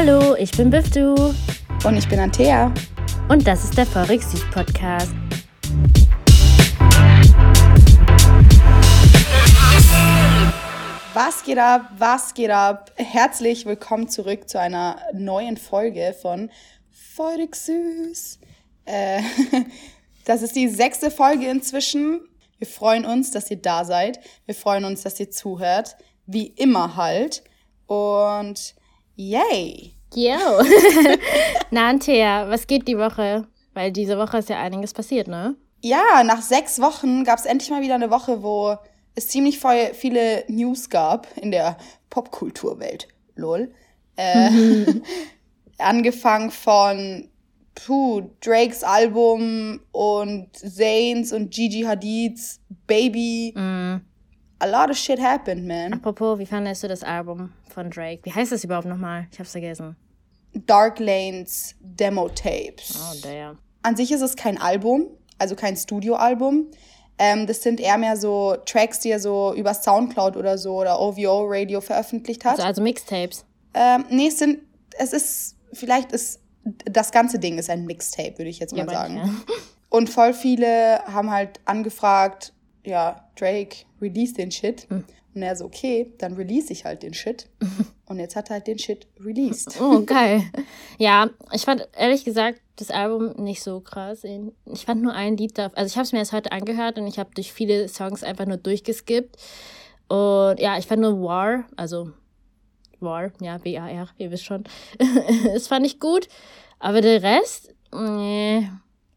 Hallo, ich bin Biftu. Und ich bin Antea. Und das ist der Forex Süd Podcast. Was geht ab? Was geht ab? Herzlich willkommen zurück zu einer neuen Folge von Forex Süß. Äh, das ist die sechste Folge inzwischen. Wir freuen uns, dass ihr da seid. Wir freuen uns, dass ihr zuhört. Wie immer halt. Und yay! Yo! Na, Antea, was geht die Woche? Weil diese Woche ist ja einiges passiert, ne? Ja, nach sechs Wochen gab es endlich mal wieder eine Woche, wo es ziemlich viele News gab in der Popkulturwelt. Lol. Äh, angefangen von puh, Drakes Album und Zayn's und Gigi Hadids Baby. Mm. A lot of shit happened, man. Apropos, wie fandest du das Album von Drake? Wie heißt das überhaupt nochmal? Ich hab's vergessen. Dark Lanes Demo Tapes. Oh, damn. An sich ist es kein Album, also kein Studioalbum. Ähm, das sind eher mehr so Tracks, die er so über Soundcloud oder so oder OVO Radio veröffentlicht hat. Also, also Mixtapes. Ähm, nee, es sind, es ist, vielleicht ist, das ganze Ding ist ein Mixtape, würde ich jetzt mal Ja, sagen. manche. Und voll viele haben halt angefragt, ja, Drake, release den Shit. Hm. Und er so, okay, dann release ich halt den Shit. Und jetzt hat er halt den Shit released. Oh, geil. Ja, ich fand ehrlich gesagt das Album nicht so krass. Ich fand nur ein Lied da. Also ich habe es mir erst heute angehört und ich habe durch viele Songs einfach nur durchgeskippt. Und ja, ich fand nur War, also War, ja, W-A-R, ihr wisst schon. das fand ich gut. Aber der Rest, nee,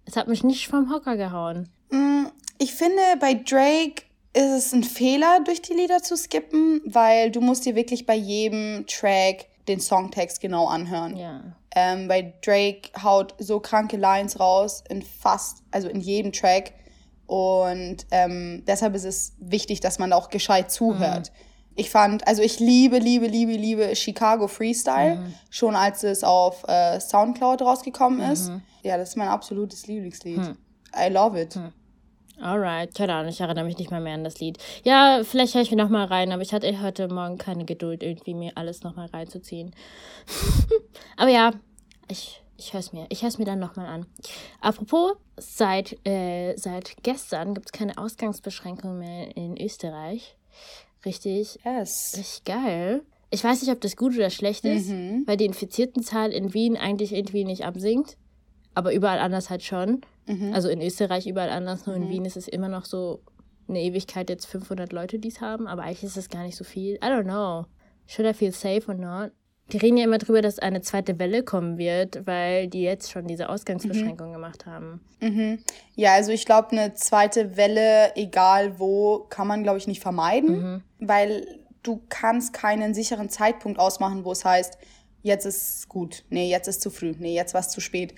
es hat mich nicht vom Hocker gehauen. Mm, Ich finde, bei Drake ist es ein Fehler, durch die Lieder zu skippen, weil du musst dir wirklich bei jedem Track den Songtext genau anhören. Ja. Ähm, weil Drake haut so kranke Lines raus in fast, also in jedem Track. Und ähm, deshalb ist es wichtig, dass man auch gescheit zuhört. Ich fand, also ich liebe, liebe, liebe, liebe Chicago Freestyle, schon als es auf äh, Soundcloud rausgekommen ist. Ja, das ist mein absolutes Lieblingslied. I love it. Alright, keine Ahnung, ich erinnere mich nicht mal mehr an das Lied. Ja, vielleicht höre ich mir nochmal rein, aber ich hatte heute Morgen keine Geduld, irgendwie mir alles nochmal reinzuziehen. aber ja, ich, ich höre es mir. Ich höre es mir dann nochmal an. Apropos, seit, äh, seit gestern gibt es keine Ausgangsbeschränkungen mehr in Österreich. Richtig, Yes. richtig geil. Ich weiß nicht, ob das gut oder schlecht ist, Mhm. weil die Infiziertenzahl in Wien eigentlich irgendwie nicht absinkt, aber überall anders halt schon. Mhm. Also in Österreich überall anders, nur in Wien ist es immer noch so eine Ewigkeit jetzt 500 Leute, die es haben, aber eigentlich ist es gar nicht so viel. I don't know. Should I feel safe or not? Die reden ja immer drüber, dass eine zweite Welle kommen wird, weil die jetzt schon diese Ausgangsbeschränkungen gemacht haben. Mhm. Ja, also ich glaube, eine zweite Welle, egal wo, kann man, glaube ich, nicht vermeiden, weil du kannst keinen sicheren Zeitpunkt ausmachen, wo es heißt, jetzt ist gut, nee, jetzt ist zu früh, nee, jetzt war es zu spät.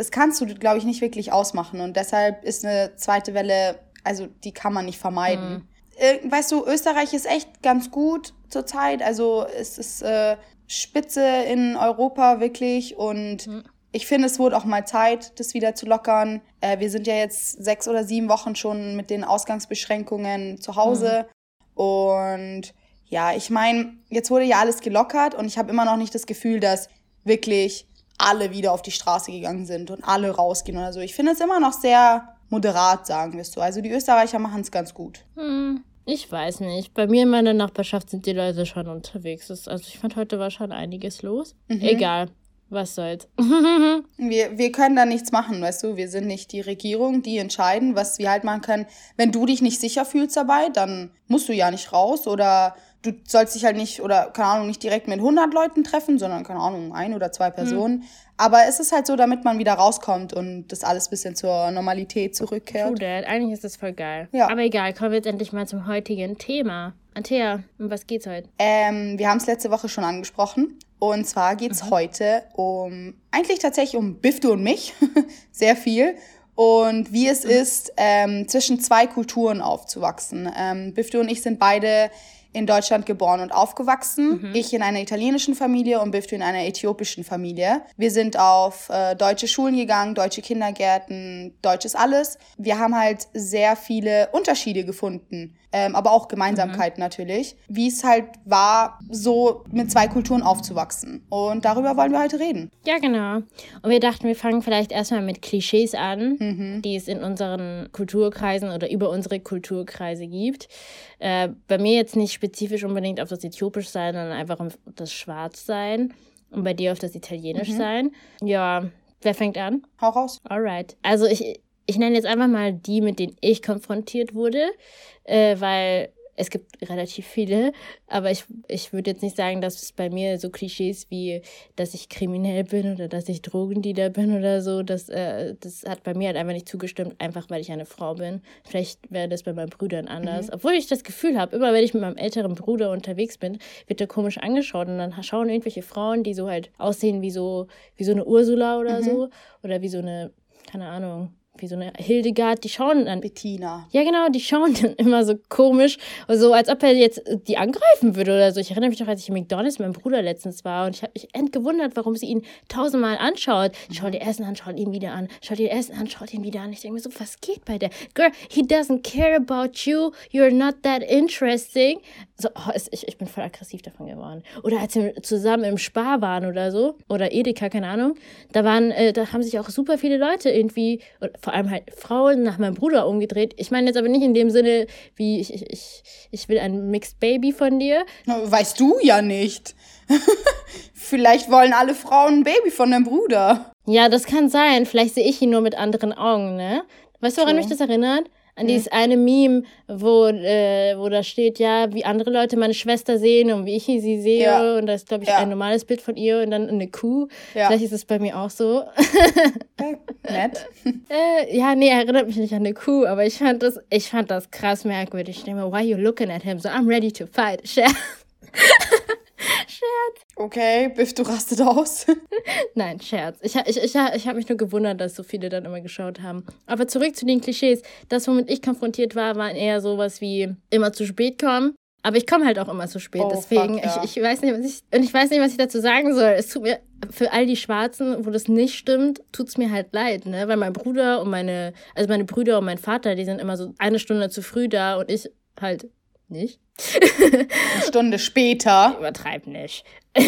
Das kannst du, glaube ich, nicht wirklich ausmachen. Und deshalb ist eine zweite Welle, also die kann man nicht vermeiden. Äh, weißt du, Österreich ist echt ganz gut zurzeit, also es ist äh, Spitze in Europa wirklich. Und ich finde, es wurde auch mal Zeit, das wieder zu lockern. Äh, wir sind ja jetzt sechs oder sieben Wochen schon mit den Ausgangsbeschränkungen zu Hause. Und ja, ich meine, jetzt wurde ja alles gelockert. Und ich habe immer noch nicht das Gefühl, dass wirklich alle wieder auf die Straße gegangen sind und alle rausgehen oder so. Ich finde es immer noch sehr moderat, sagen wir es so. Also die Österreicher machen es ganz gut. Hm, ich weiß nicht. Bei mir in meiner Nachbarschaft sind die Leute schon unterwegs. Also ich fand, heute war schon einiges los. Egal. Was soll's. Wir, wir können da nichts machen, weißt du? Wir sind nicht die Regierung, die entscheiden, was wir halt machen können. Wenn du dich nicht sicher fühlst dabei, dann musst du ja nicht raus oder du sollst dich halt nicht, oder keine Ahnung, nicht direkt mit 100 Leuten treffen, sondern keine Ahnung, ein oder zwei Personen. Aber es ist halt so, damit man wieder rauskommt und das alles ein bisschen zur Normalität True zurückkehrt. that. Eigentlich ist das voll geil. Ja. Aber egal, kommen wir jetzt endlich mal zum heutigen Thema. Antea, um was geht's heute? Ähm, wir haben es letzte Woche schon angesprochen. Und zwar geht's heute um, eigentlich tatsächlich um Bifte und mich. Sehr viel. Und wie es ist, ähm, zwischen zwei Kulturen aufzuwachsen. Ähm, Bifte und ich sind beide in Deutschland geboren und aufgewachsen. Mhm. Ich in einer italienischen Familie und Biftu in einer äthiopischen Familie. Wir sind auf äh, deutsche Schulen gegangen, deutsche Kindergärten, deutsches alles. Wir haben halt sehr viele Unterschiede gefunden, ähm, aber auch Gemeinsamkeiten mhm. natürlich, wie es halt war, so mit zwei Kulturen aufzuwachsen. Und darüber wollen wir heute reden. Ja, genau. Und wir dachten, wir fangen vielleicht erstmal mit Klischees an, mhm. die es in unseren Kulturkreisen oder über unsere Kulturkreise gibt. Äh, bei mir jetzt nicht spezifisch unbedingt auf das Äthiopisch sein, sondern einfach auf das Schwarz sein. Und bei dir auf das Italienisch mhm. sein. Ja, wer fängt an? Hau raus. Alright. Also ich, ich nenne jetzt einfach mal die, mit denen ich konfrontiert wurde, äh, weil es gibt relativ viele, aber ich, ich würde jetzt nicht sagen, dass es bei mir so Klischees wie, dass ich kriminell bin oder dass ich Drogendealer bin oder so, das, äh, das hat bei mir halt einfach nicht zugestimmt, einfach weil ich eine Frau bin. Vielleicht wäre das bei meinen Brüdern anders. Mhm. Obwohl ich das Gefühl habe, immer wenn ich mit meinem älteren Bruder unterwegs bin, wird er komisch angeschaut und dann schauen irgendwelche Frauen, die so halt aussehen wie so, wie so eine Ursula oder mhm. so oder wie so eine, keine Ahnung, wie so eine Hildegard, die schauen dann. Bettina. Ja, genau, die schauen dann immer so komisch, so als ob er jetzt die angreifen würde oder so. Ich erinnere mich noch, als ich in McDonalds mit meinem Bruder letztens war und ich habe mich entgewundert, warum sie ihn tausendmal anschaut. Schaut ihr Essen an, schaut ihn wieder an, schaut ihr Essen an, schaut ihn wieder an. Ich denke mir so, was geht bei der? Girl, he doesn't care about you, you're not that interesting. So, oh, ich, ich bin voll aggressiv davon geworden. Oder als wir zusammen im Spar waren oder so, oder Edeka, keine Ahnung, da waren, äh, da haben sich auch super viele Leute irgendwie, vor allem halt Frauen nach meinem Bruder umgedreht. Ich meine jetzt aber nicht in dem Sinne, wie ich, ich, ich, ich will ein Mixed Baby von dir. Weißt du ja nicht. Vielleicht wollen alle Frauen ein Baby von deinem Bruder. Ja, das kann sein. Vielleicht sehe ich ihn nur mit anderen Augen, ne? Weißt du, woran so. mich das erinnert? An dieses eine Meme, wo, äh, wo da steht, ja, wie andere Leute meine Schwester sehen und wie ich sie sehe. Ja. Und da ist, glaube ich, ja. ein normales Bild von ihr und dann eine Kuh. Ja. Vielleicht ist es bei mir auch so. Nett. äh, ja, nee, erinnert mich nicht an eine Kuh, aber ich fand das, ich fand das krass merkwürdig. Ich denke mir, why you looking at him? So, I'm ready to fight. Scherz. Okay, Biff, du rastet aus. Nein, Scherz. Ich, ich, ich, ich habe mich nur gewundert, dass so viele dann immer geschaut haben. Aber zurück zu den Klischees. Das, womit ich konfrontiert war, waren eher sowas wie immer zu spät kommen. Aber ich komme halt auch immer zu spät. Oh, Deswegen, fuck, ja. ich, ich weiß nicht, was ich. Und ich weiß nicht, was ich dazu sagen soll. Es tut mir für all die Schwarzen, wo das nicht stimmt, tut es mir halt leid, ne? Weil mein Bruder und meine, also meine Brüder und mein Vater, die sind immer so eine Stunde zu früh da und ich halt nicht. Eine Stunde später. Übertreib nicht.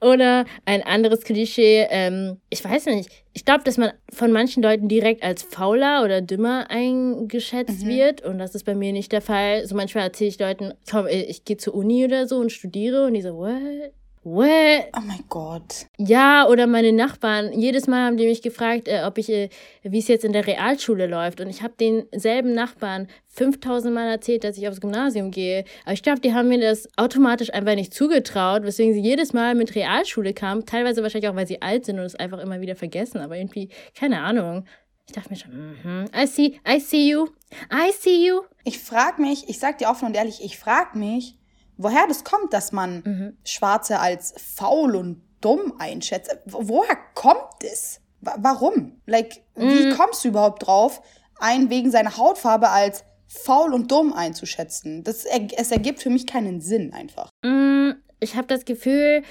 Oder ein anderes Klischee, ähm, ich weiß nicht. Ich glaube, dass man von manchen Leuten direkt als fauler oder dümmer eingeschätzt mhm. wird. Und das ist bei mir nicht der Fall. So manchmal erzähle ich Leuten, komm, ich gehe zur Uni oder so und studiere. Und die so, what? What? Oh mein Gott. Ja, oder meine Nachbarn. Jedes Mal haben die mich gefragt, äh, ob ich, äh, wie es jetzt in der Realschule läuft. Und ich habe denselben Nachbarn 5000 Mal erzählt, dass ich aufs Gymnasium gehe. Aber ich glaube, die haben mir das automatisch einfach nicht zugetraut, weswegen sie jedes Mal mit Realschule kamen. Teilweise wahrscheinlich auch, weil sie alt sind und es einfach immer wieder vergessen. Aber irgendwie, keine Ahnung. Ich dachte mir schon, mm -hmm, I see, I see you, I see you. Ich frage mich, ich sag dir offen und ehrlich, ich frage mich, woher das kommt, dass man mhm. Schwarze als faul und dumm einschätzt. Woher kommt es? Warum? Like, mhm. wie kommst du überhaupt drauf, einen wegen seiner Hautfarbe als faul und dumm einzuschätzen? Das, es ergibt für mich keinen Sinn einfach. Mm, ich habe das Gefühl,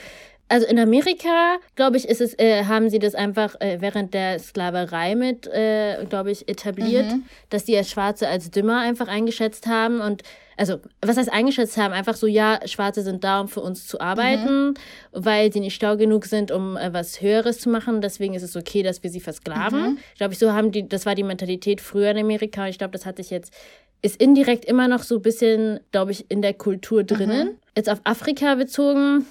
also in Amerika, glaube ich, ist es, äh, haben sie das einfach äh, während der Sklaverei mit, äh, glaube ich, etabliert, mhm. dass die als Schwarze als dümmer einfach eingeschätzt haben und also was heißt eingeschätzt haben, einfach so, ja, Schwarze sind da, um für uns zu arbeiten, mhm. weil sie nicht stau genug sind, um äh, was Höheres zu machen. Deswegen ist es okay, dass wir sie versklaven. Mhm. Ich glaube, so haben die, das war die Mentalität früher in Amerika. Und ich glaube, das hat sich jetzt, ist indirekt immer noch so ein bisschen, glaube ich, in der Kultur drinnen. Mhm. Jetzt auf Afrika bezogen,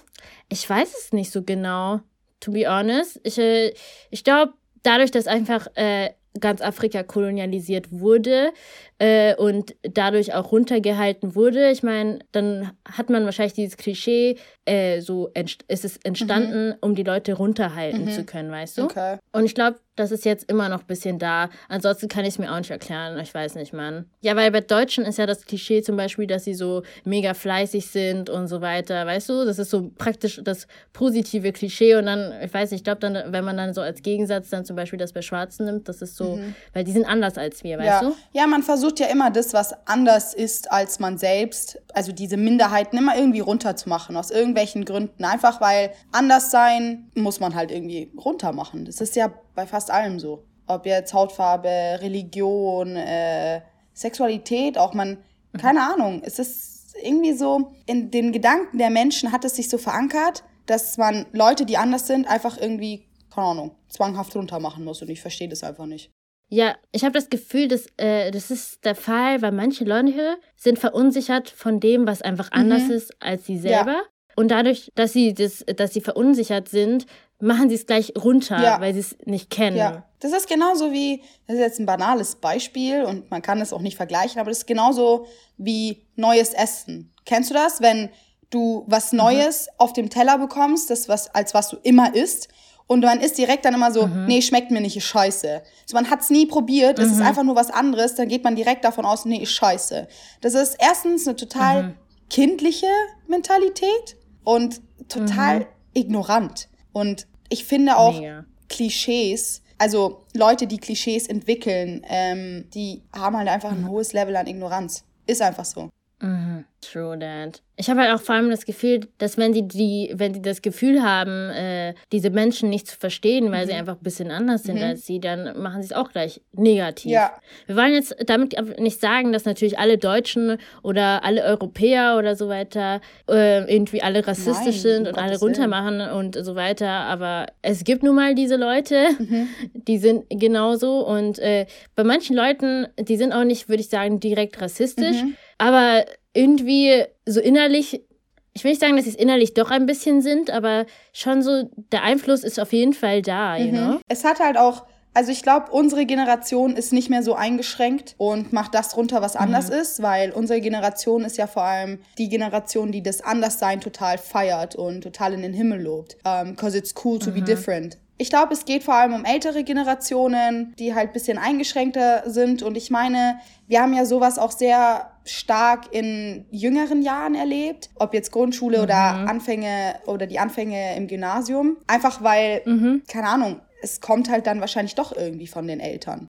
ich weiß es nicht so genau, to be honest. Ich, äh, ich glaube, dadurch, dass einfach äh, ganz Afrika kolonialisiert wurde äh, und dadurch auch runtergehalten wurde. Ich meine, dann hat man wahrscheinlich dieses Klischee, äh, so ist es entstanden, mhm. um die Leute runterhalten mhm. zu können, weißt du? Okay. Und ich glaube, das ist jetzt immer noch ein bisschen da. Ansonsten kann ich es mir auch nicht erklären. Ich weiß nicht, Mann. Ja, weil bei Deutschen ist ja das Klischee zum Beispiel, dass sie so mega fleißig sind und so weiter. Weißt du, das ist so praktisch das positive Klischee. Und dann, ich weiß nicht, ich glaube dann, wenn man dann so als Gegensatz dann zum Beispiel das bei Schwarzen nimmt, das ist so, mhm. weil die sind anders als wir, weißt ja. du? Ja, man versucht versucht ja immer das, was anders ist als man selbst, also diese Minderheiten immer irgendwie runterzumachen, aus irgendwelchen Gründen. Einfach weil anders sein muss man halt irgendwie runtermachen. Das ist ja bei fast allem so. Ob jetzt Hautfarbe, Religion, äh, Sexualität, auch man, mhm. keine Ahnung, es ist irgendwie so, in den Gedanken der Menschen hat es sich so verankert, dass man Leute, die anders sind, einfach irgendwie, keine Ahnung, zwanghaft runtermachen muss und ich verstehe das einfach nicht. Ja, ich habe das Gefühl, dass, äh, das ist der Fall, weil manche Leute sind verunsichert von dem, was einfach anders mhm. ist als sie selber. Ja. Und dadurch, dass sie, das, dass sie verunsichert sind, machen sie es gleich runter, ja. weil sie es nicht kennen. Ja. Das ist genauso wie, das ist jetzt ein banales Beispiel und man kann es auch nicht vergleichen, aber das ist genauso wie neues Essen. Kennst du das, wenn du was mhm. Neues mhm. auf dem Teller bekommst, das was, als was du immer isst und man ist direkt dann immer so, mhm. nee, schmeckt mir nicht, ist scheiße. So, man hat's nie probiert, es mhm. ist einfach nur was anderes, dann geht man direkt davon aus, nee, ist scheiße. Das ist erstens eine total mhm. kindliche Mentalität und total mhm. ignorant. Und ich finde auch Mega. Klischees, also Leute, die Klischees entwickeln, ähm, die haben halt einfach ein mhm. hohes Level an Ignoranz. Ist einfach so. Mhm. True that. Ich habe halt auch vor allem das Gefühl, dass wenn sie die, wenn sie das Gefühl haben, äh, diese Menschen nicht zu verstehen, weil mhm. sie einfach ein bisschen anders sind mhm. als sie, dann machen sie es auch gleich negativ. Ja. Wir wollen jetzt damit nicht sagen, dass natürlich alle Deutschen oder alle Europäer oder so weiter äh, irgendwie alle rassistisch Nein, sind und alle runtermachen und so weiter. Aber es gibt nun mal diese Leute, mhm. die sind genauso. Und äh, bei manchen Leuten, die sind auch nicht, würde ich sagen, direkt rassistisch. Mhm. Aber irgendwie so innerlich, ich will nicht sagen, dass sie es innerlich doch ein bisschen sind, aber schon so, der Einfluss ist auf jeden Fall da, mhm. you know? Es hat halt auch, also ich glaube, unsere Generation ist nicht mehr so eingeschränkt und macht das runter, was anders mhm. ist, weil unsere Generation ist ja vor allem die Generation, die das Anderssein total feiert und total in den Himmel lobt. Because um, it's cool to mhm. be different. Ich glaube, es geht vor allem um ältere Generationen, die halt bisschen eingeschränkter sind. Und ich meine, wir haben ja sowas auch sehr stark in jüngeren Jahren erlebt, ob jetzt Grundschule mhm. oder Anfänge oder die Anfänge im Gymnasium. Einfach weil, mhm. keine Ahnung, es kommt halt dann wahrscheinlich doch irgendwie von den Eltern.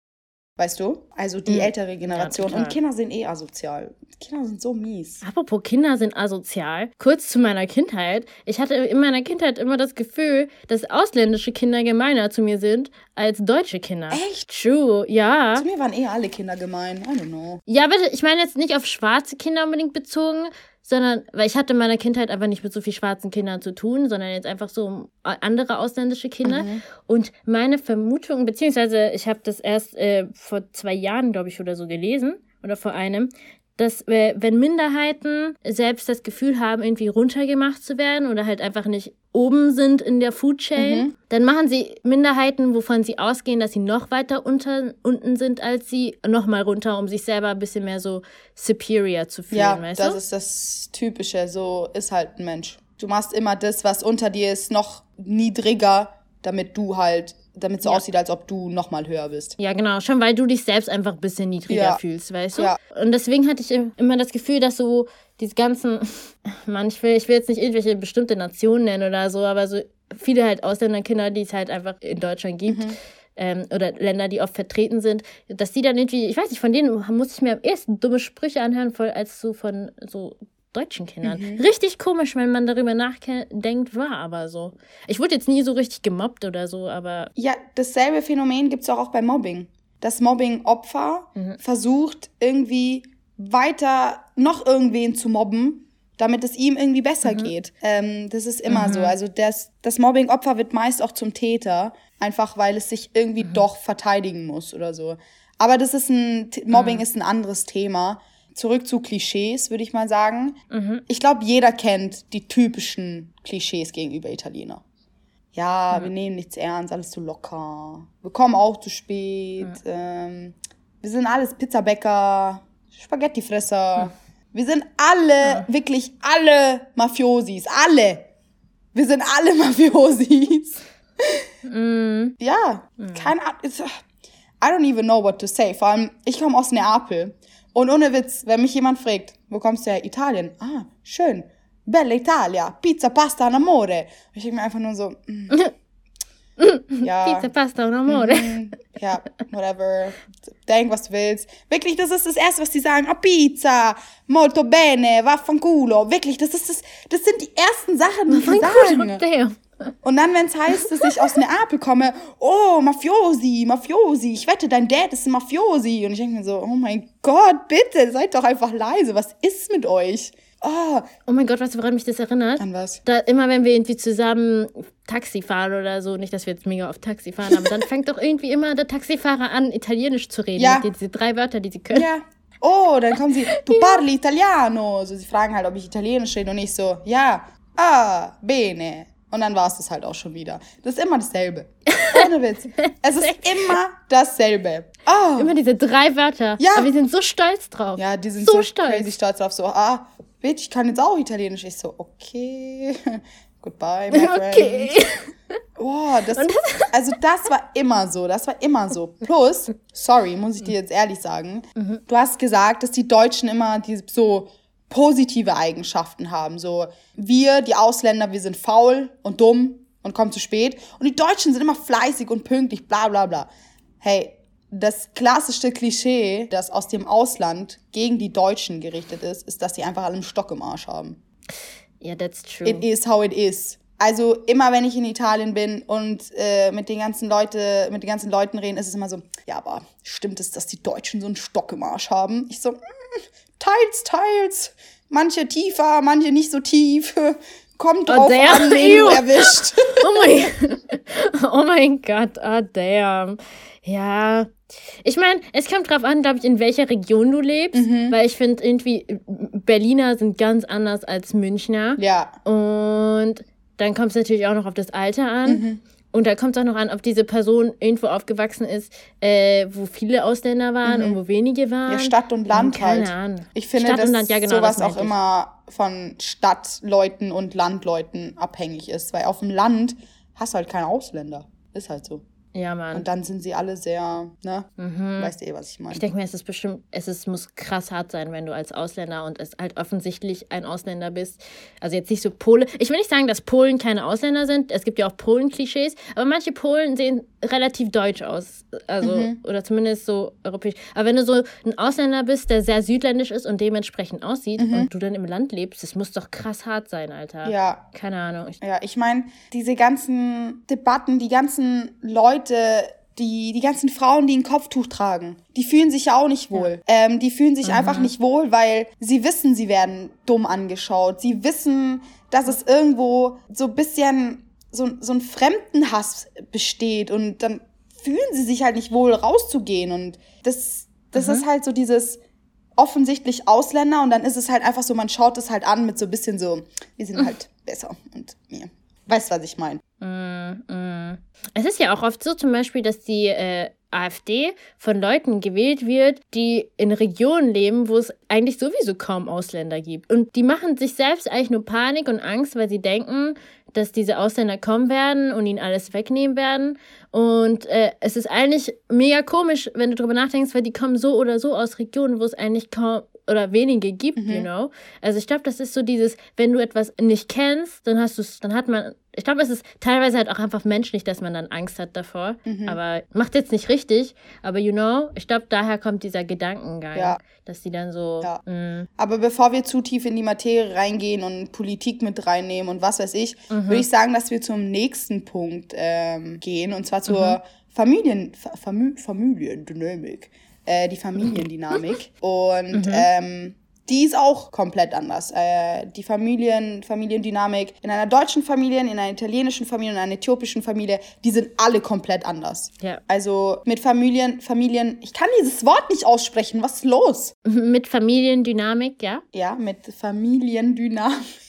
Weißt du? Also die mhm. ältere Generation. Ja, und Kinder sind eh asozial. Kinder sind so mies. Apropos Kinder sind asozial. Kurz zu meiner Kindheit. Ich hatte in meiner Kindheit immer das Gefühl, dass ausländische Kinder gemeiner zu mir sind als deutsche Kinder. Echt? True, ja. Zu mir waren eh alle Kinder gemein. I don't know. Ja, bitte, ich meine jetzt nicht auf schwarze Kinder unbedingt bezogen, sondern weil ich hatte in meiner Kindheit einfach nicht mit so viel schwarzen Kindern zu tun, sondern jetzt einfach so andere ausländische Kinder. Mhm. Und meine Vermutung, beziehungsweise ich habe das erst äh, vor zwei Jahren, glaube ich, oder so gelesen, oder vor einem, dass äh, wenn Minderheiten selbst das Gefühl haben, irgendwie runtergemacht zu werden oder halt einfach nicht oben sind in der Food Chain, mhm. dann machen sie Minderheiten, wovon sie ausgehen, dass sie noch weiter unter, unten sind als sie, nochmal runter, um sich selber ein bisschen mehr so superior zu fühlen, ja, weißt das du? ist das Typische, so ist halt ein Mensch. Du machst immer das, was unter dir ist, noch niedriger, damit du halt damit es so ja. aussieht, als ob du noch mal höher bist. Ja, genau. Schon weil du dich selbst einfach ein bisschen niedriger ja. fühlst, weißt du? Ja. Und deswegen hatte ich immer das Gefühl, dass so diese ganzen, manchmal, ich will jetzt nicht irgendwelche bestimmte Nationen nennen oder so, aber so viele halt Ausländerkinder, die es halt einfach in Deutschland gibt. Mhm. Ähm, oder Länder, die oft vertreten sind, dass die dann irgendwie, ich weiß nicht, von denen muss ich mir am ersten dumme Sprüche anhören, voll als so von so deutschen Kindern. Mhm. Richtig komisch, wenn man darüber nachdenkt, war aber so. Ich wurde jetzt nie so richtig gemobbt oder so, aber. Ja, dasselbe Phänomen gibt es auch, auch bei Mobbing. Das Mobbing-Opfer mhm. versucht irgendwie weiter noch irgendwen zu mobben, damit es ihm irgendwie besser mhm. geht. Ähm, das ist immer so. Mhm. Also das, das Mobbing-Opfer wird meist auch zum Täter, einfach weil es sich irgendwie mhm. doch verteidigen muss oder so. Aber das ist ein, Mobbing mhm. ist ein anderes Thema zurück zu Klischees, würde ich mal sagen. Mhm. Ich glaube, jeder kennt die typischen Klischees gegenüber Italiener. Ja, mhm. wir nehmen nichts ernst, alles zu locker. Wir kommen auch zu spät. Mhm. Ähm, wir sind alles Pizzabäcker, Spaghettifresser. Wir sind alle, wirklich alle Mafiosis. Alle. Wir sind alle Mafiosis. Mhm. Ja, keine Ahnung. I don't even know what to say. Vor allem, ich komme aus Neapel. Und ohne Witz, wenn mich jemand fragt, wo kommst du her? Italien. Ah, schön. Bella Italia. Pizza, Pasta, Amore. Ich denke mir einfach nur so, mm. Ja. Pizza, Pasta und Amore. Mhm. Ja, whatever. Denk, was du willst. Wirklich, das ist das Erste, was die sagen. Ah, Pizza, molto bene, vaffanculo. Wirklich, das ist das, das sind die ersten Sachen, die sie sagen. Damn. Und dann, wenn es heißt, dass ich aus Neapel komme, oh, Mafiosi, Mafiosi, ich wette, dein Dad ist ein Mafiosi. Und ich denke mir so, oh mein Gott, bitte, seid doch einfach leise. Was ist mit euch? Oh, Oh mein Gott, du, woran mich das erinnert? an was? Da, immer wenn wir irgendwie zusammen Taxi fahren oder so, nicht, dass wir jetzt mega oft Taxi fahren, aber dann fängt doch irgendwie immer der Taxifahrer an, Italienisch zu reden. Ja. Mit diese drei Wörter, die sie können. Ja. Oh, dann kommen sie, du parli italiano. So, sie fragen halt, ob ich Italienisch rede und ich so, ja, ah, bene. Und dann war es das halt auch schon wieder. Das ist immer dasselbe. Ohne Witz. Es ist immer dasselbe. Oh. Immer diese drei Wörter. Ja. Aber wir sind so stolz drauf. Ja, die sind so, so, stolz. crazy stolz drauf. So, ah, bitch, ich kann jetzt auch Italienisch. Ich so, okay. Goodbye, my friend. Okay. Boah, das, also das war immer so, das war immer so. Plus, sorry, muss ich dir jetzt ehrlich sagen, du hast gesagt, dass die Deutschen immer die so positive Eigenschaften haben. So, wir, die Ausländer, wir sind faul und dumm und kommen zu spät. Und die Deutschen sind immer fleißig und pünktlich, bla bla bla. Hey, das klassischste Klischee, das aus dem Ausland gegen die Deutschen gerichtet ist, ist, dass die einfach alle einen Stock im Arsch haben. Ja, that's true. It is how it is. Also immer wenn ich in Italien bin und äh, mit den ganzen Leute, mit den ganzen Leuten reden, ist es immer so, ja, aber stimmt es, dass die Deutschen so einen Stock im Arsch haben? Ich so, mm, teils, teils. Manche tiefer, manche nicht so tief. Kommt drauf damn, an, wen du erwischt. Oh mein, oh mein Gott, ah damn. Ja. Ich meine, es kommt drauf an, glaube ich, in welcher Region du lebst, Mhm. weil ich finde irgendwie, Berliner sind ganz anders als Münchner. Ja, Und dann kommt es natürlich auch noch auf das Alter an. Mhm. Und da kommt es auch noch an, ob diese Person irgendwo aufgewachsen ist, äh, wo viele Ausländer waren und wo wenige waren. Mhm. ja Stadt und Land Keine halt. Ahnung. Ich finde, Stadt dass und Land, ja, genau, sowas das auch ich. immer von Stadtleuten und Landleuten abhängig ist. Weil auf dem Land hast du halt keine Ausländer. Ist halt so. Ja, Mann. Und dann sind sie alle sehr, ne? Weißt du eh, was ich meine. Ich denke mir, es ist bestimmt, es ist, muss krass hart sein, wenn du als Ausländer und es halt offensichtlich ein Ausländer bist. Also jetzt nicht so Pole. Ich will nicht sagen, dass Polen keine Ausländer sind. Es gibt ja auch Polen-Klischees, aber manche Polen sehen relativ deutsch aus. Also, oder zumindest so europäisch. Aber wenn du so ein Ausländer bist, der sehr südländisch ist und dementsprechend aussieht und du dann im Land lebst, das muss doch krass hart sein, Alter. Ja. Keine Ahnung. Ja, ich meine, diese ganzen Debatten, die ganzen Leute, die, die ganzen Frauen, die ein Kopftuch tragen, die fühlen sich ja auch nicht wohl. Ähm, die fühlen sich einfach nicht wohl, weil sie wissen, sie werden dumm angeschaut. Sie wissen, dass es irgendwo so ein bisschen so, so ein Fremdenhass besteht und dann fühlen sie sich halt nicht wohl, rauszugehen. Und das, das ist halt so dieses offensichtlich Ausländer und dann ist es halt einfach so, man schaut es halt an mit so ein bisschen so, wir sind halt besser und mir. Weißt, was ich meine? Es ist ja auch oft so zum Beispiel, dass die äh, AfD von Leuten gewählt wird, die in Regionen leben, wo es eigentlich sowieso kaum Ausländer gibt. Und die machen sich selbst eigentlich nur Panik und Angst, weil sie denken, dass diese Ausländer kommen werden und ihnen alles wegnehmen werden. Und äh, es ist eigentlich mega komisch, wenn du drüber nachdenkst, weil die kommen so oder so aus Regionen, wo es eigentlich kaum oder wenige gibt, you know. Also ich glaube, das ist so dieses, wenn du etwas nicht kennst, dann hast du es, dann hat man, ich glaube, es ist teilweise halt auch einfach menschlich, dass man dann Angst hat davor. Aber macht jetzt nicht richtig, aber you know, ich glaube, daher kommt dieser Gedankengang, Ja. dass die dann so, Ja. mm, Aber bevor wir zu tief in die Materie reingehen und Politik mit reinnehmen und was weiß ich, würde ich sagen, dass wir zum nächsten Punkt ähm, gehen und zwar zur Familien, Fa- Famü Familiendynamik. Äh, die Familiendynamik. und ähm, die ist auch komplett anders. Äh, die Familien, Familiendynamik in einer deutschen Familie, in einer italienischen Familie, in einer äthiopischen Familie, die sind alle komplett anders. ja. Also mit Familien, Familien, ich kann dieses Wort nicht aussprechen. Was ist los? Mit Familiendynamik, ja. Ja, mit Familiendynamik.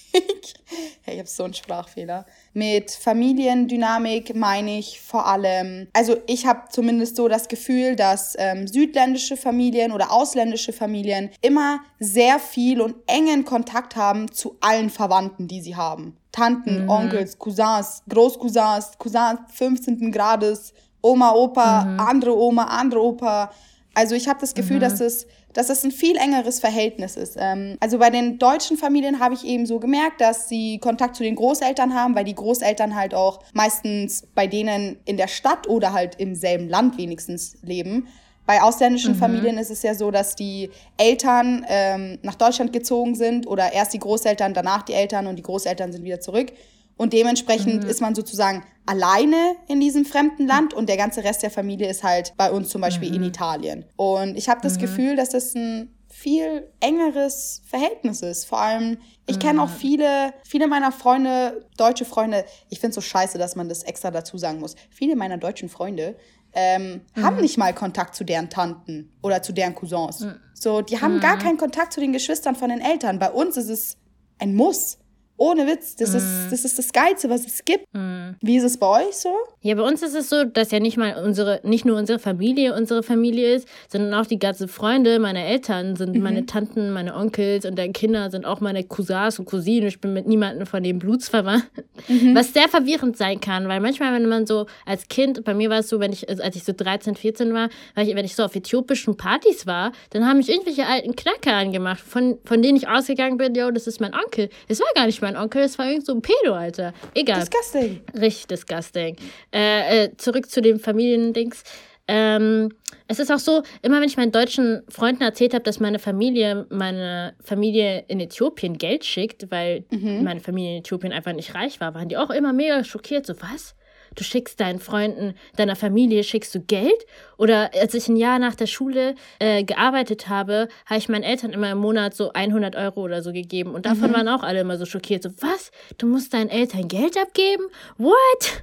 Hey, ich habe so einen Sprachfehler. Mit Familiendynamik meine ich vor allem, also ich habe zumindest so das Gefühl, dass ähm, südländische Familien oder ausländische Familien immer sehr viel und engen Kontakt haben zu allen Verwandten, die sie haben. Tanten, Onkels, Cousins, Großcousins, Cousins 15. Grades, Oma, Opa, andere Oma, andere Opa Also ich habe das Gefühl, mhm. dass, es, dass es ein viel engeres Verhältnis ist. Ähm, also bei den deutschen Familien habe ich eben so gemerkt, dass sie Kontakt zu den Großeltern haben, weil die Großeltern halt auch meistens bei denen in der Stadt oder halt im selben Land wenigstens leben. Bei ausländischen mhm. Familien ist es ja so, dass die Eltern ähm, nach Deutschland gezogen sind oder erst die Großeltern, danach die Eltern und die Großeltern sind wieder zurück. Und dementsprechend mhm. ist man sozusagen alleine in diesem fremden Land und der ganze Rest der Familie ist halt bei uns zum Beispiel mhm. in Italien. Und ich habe das mhm. Gefühl, dass das ein viel engeres Verhältnis ist. Vor allem, ich kenne auch mhm. viele, viele meiner Freunde, deutsche Freunde, ich finde es so scheiße, dass man das extra dazu sagen muss. Viele meiner deutschen Freunde ähm, mhm. haben nicht mal Kontakt zu deren Tanten oder zu deren Cousins. Mhm. So, die haben gar keinen Kontakt zu den Geschwistern von den Eltern. Bei uns ist es ein Muss. Ohne Witz, das, mm. ist, mhm. das ist das Geilste, was es gibt. Mm. Wie ist es bei euch so? Ja, bei uns ist es so, dass ja nicht mal unsere, nicht nur unsere Familie unsere Familie ist, sondern auch die ganzen Freunde meiner Eltern sind mhm. meine Tanten, meine Onkels und deren Kinder sind auch meine Cousins und Cousinen. Ich bin mit niemandem von dem Bluts verwandt. Mhm. Was sehr verwirrend sein kann, weil manchmal, wenn man so als Kind, bei mir war es so, wenn ich, als ich so 13, 14 war, weil ich, wenn ich so auf äthiopischen Partys war, dann haben mich irgendwelche alten Knacker angemacht, von, von denen ich ausgegangen bin, yo, das ist mein Onkel. Es war gar nicht mein Onkel, es war irgend so ein Pedo, Alter. Egal. Disgusting. Richtig disgusting. Äh, äh, zurück zu dem Familiendings. Ähm, es ist auch so, immer wenn ich meinen deutschen Freunden erzählt habe, dass meine Familie, meine Familie in Äthiopien Geld schickt, weil mhm. meine Familie in Äthiopien einfach nicht reich war, waren die auch immer mega schockiert. So, was? Du schickst deinen Freunden, deiner Familie, schickst du Geld? Oder als ich ein Jahr nach der Schule äh, gearbeitet habe, habe ich meinen Eltern immer im Monat so 100 Euro oder so gegeben. Und davon mhm. waren auch alle immer so schockiert. So, was? Du musst deinen Eltern Geld abgeben? What?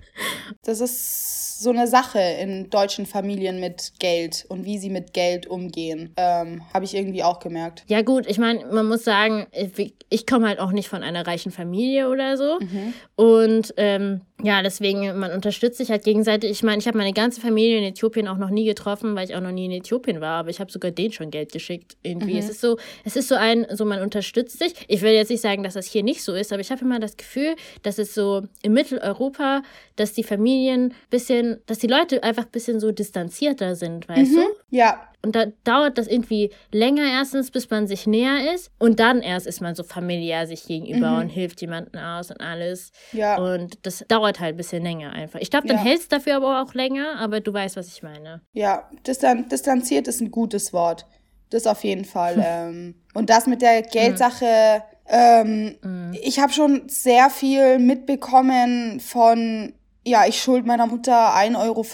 Das ist so eine Sache in deutschen Familien mit Geld und wie sie mit Geld umgehen. Ähm, habe ich irgendwie auch gemerkt. Ja, gut, ich meine, man muss sagen, ich, ich komme halt auch nicht von einer reichen Familie oder so. Mhm. Und ähm, ja, deswegen, man unterstützt sich halt gegenseitig. Ich meine, ich habe meine ganze Familie in Äthiopien auch noch nie getroffen, weil ich auch noch nie in Äthiopien war, aber ich habe sogar denen schon Geld geschickt. Irgendwie. Mhm. Es ist so, es ist so ein, so man unterstützt sich. Ich will jetzt nicht sagen, dass das hier nicht so ist, aber ich habe immer das Gefühl, dass es so in Mitteleuropa, dass die Familien bisschen, dass die Leute einfach ein bisschen so distanzierter sind, weißt mhm. du? Ja, und da dauert das irgendwie länger erstens, bis man sich näher ist. Und dann erst ist man so familiär sich gegenüber mhm. und hilft jemandem aus und alles. Ja. Und das dauert halt ein bisschen länger einfach. Ich glaube, dann ja. hält es dafür aber auch länger, aber du weißt, was ich meine. Ja, Distan distanziert ist ein gutes Wort. Das auf jeden Fall. ähm, und das mit der Geldsache, ähm, mhm. ich habe schon sehr viel mitbekommen von, ja, ich schuld meiner Mutter 1,50 Euro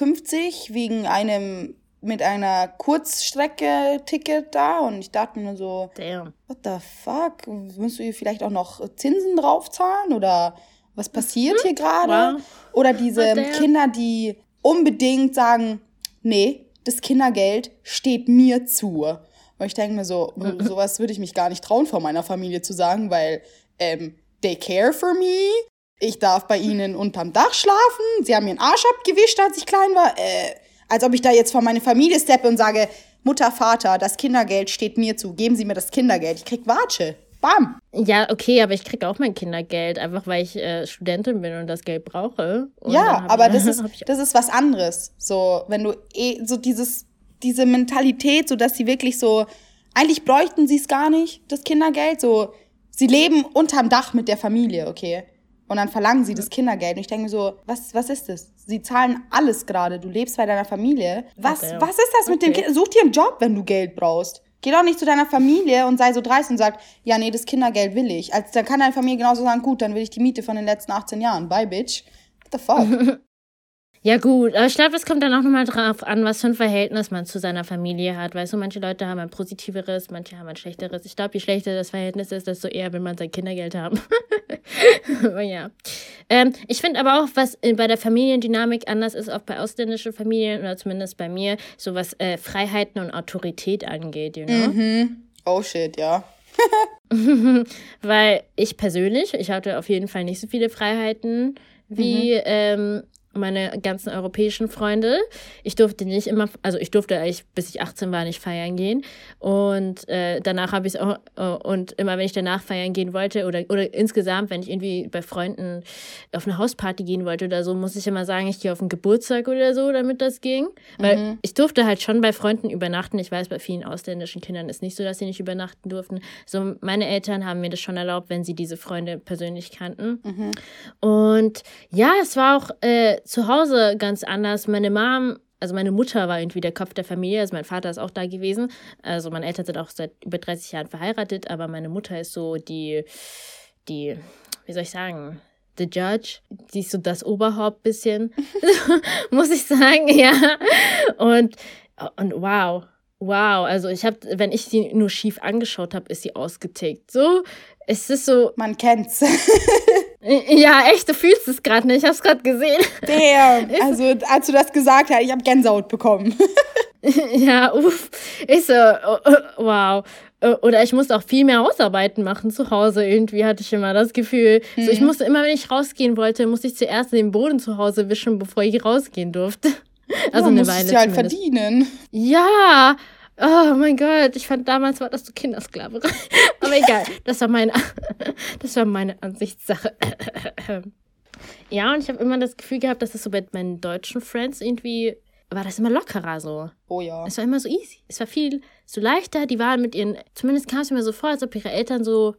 wegen einem mit einer Kurzstrecke-Ticket da und ich dachte mir so, Damn. what the fuck? Müsst du ihr vielleicht auch noch Zinsen draufzahlen oder was passiert hm? hier gerade? Wow. Oder diese oh, Kinder, die unbedingt sagen, nee, das Kindergeld steht mir zu. Und ich denke mir so, sowas würde ich mich gar nicht trauen, vor meiner Familie zu sagen, weil ähm, they care for me. Ich darf bei ihnen unterm Dach schlafen. Sie haben mir den Arsch abgewischt, als ich klein war. Äh, als ob ich da jetzt vor meine Familie steppe und sage, Mutter, Vater, das Kindergeld steht mir zu, geben Sie mir das Kindergeld. Ich krieg Watsche. Bam. Ja, okay, aber ich krieg auch mein Kindergeld, einfach weil ich äh, Studentin bin und das Geld brauche. Und ja, aber ich, das, ist, das ist was anderes. So, wenn du eh, so dieses, diese Mentalität, so dass sie wirklich so, eigentlich bräuchten sie es gar nicht, das Kindergeld. So, sie leben unterm Dach mit der Familie, okay? Und dann verlangen sie das Kindergeld. Und ich denke mir so, was, was ist das? Sie zahlen alles gerade. Du lebst bei deiner Familie. Was, okay. was ist das mit okay. dem Kind? Such dir einen Job, wenn du Geld brauchst. Geh doch nicht zu deiner Familie und sei so dreist und sag, ja, nee, das Kindergeld will ich. Also, dann kann deine Familie genauso sagen, gut, dann will ich die Miete von den letzten 18 Jahren. Bye, bitch. What the fuck? Ja, gut, aber ich glaube, es kommt dann auch nochmal drauf an, was für ein Verhältnis man zu seiner Familie hat. Weißt du, manche Leute haben ein positiveres, manche haben ein schlechteres. Ich glaube, je schlechter das Verhältnis ist, desto eher will man sein Kindergeld haben. aber ja. Ähm, ich finde aber auch, was bei der Familiendynamik anders ist, auch bei ausländischen Familien oder zumindest bei mir, so was äh, Freiheiten und Autorität angeht, you know? Mhm. Oh shit, ja. Weil ich persönlich, ich hatte auf jeden Fall nicht so viele Freiheiten wie mhm. ähm, meine ganzen europäischen Freunde. Ich durfte nicht immer, also ich durfte eigentlich, bis ich 18 war, nicht feiern gehen. Und äh, danach habe ich es auch, äh, und immer wenn ich danach feiern gehen wollte oder, oder insgesamt, wenn ich irgendwie bei Freunden auf eine Hausparty gehen wollte oder so, muss ich immer sagen, ich gehe auf einen Geburtstag oder so, damit das ging. Weil mhm. ich durfte halt schon bei Freunden übernachten. Ich weiß, bei vielen ausländischen Kindern ist nicht so, dass sie nicht übernachten durften. So, meine Eltern haben mir das schon erlaubt, wenn sie diese Freunde persönlich kannten. Mhm. Und ja, es war auch äh, zu Hause ganz anders. Meine Mom, also meine Mutter war irgendwie der Kopf der Familie, also mein Vater ist auch da gewesen. Also meine Eltern sind auch seit über 30 Jahren verheiratet, aber meine Mutter ist so die, die, wie soll ich sagen, The Judge. Sie ist so das Oberhaupt bisschen, muss ich sagen, ja. Und, und wow, wow. Also ich habe, wenn ich sie nur schief angeschaut habe, ist sie ausgetickt. So, es ist so. Man kennt's. Ja, echt, du fühlst es gerade nicht. Ich hab's gerade gesehen. Damn. Also, als du das gesagt hast, ich habe Gänsehaut bekommen. ja, uff. Ich so, oh, oh, wow. Äh, oder ich musste auch viel mehr Hausarbeiten machen zu Hause. Irgendwie hatte ich immer das Gefühl. Mhm. So, ich mhm. musste immer, wenn ich rausgehen wollte, musste ich zuerst den Boden zu Hause wischen, bevor ich rausgehen durfte. Also ja, eine Weile. Du halt verdienen. Ja, Oh mein Gott, ich fand damals war das so Kindersklaverei. Aber egal, das war meine, das war meine Ansichtssache. Ja, und ich habe immer das Gefühl gehabt, dass das so bei meinen deutschen Friends irgendwie war das immer lockerer so. Oh ja. Es war immer so easy. Es war viel so leichter. Die waren mit ihren, zumindest kam es mir so vor, als ob ihre Eltern so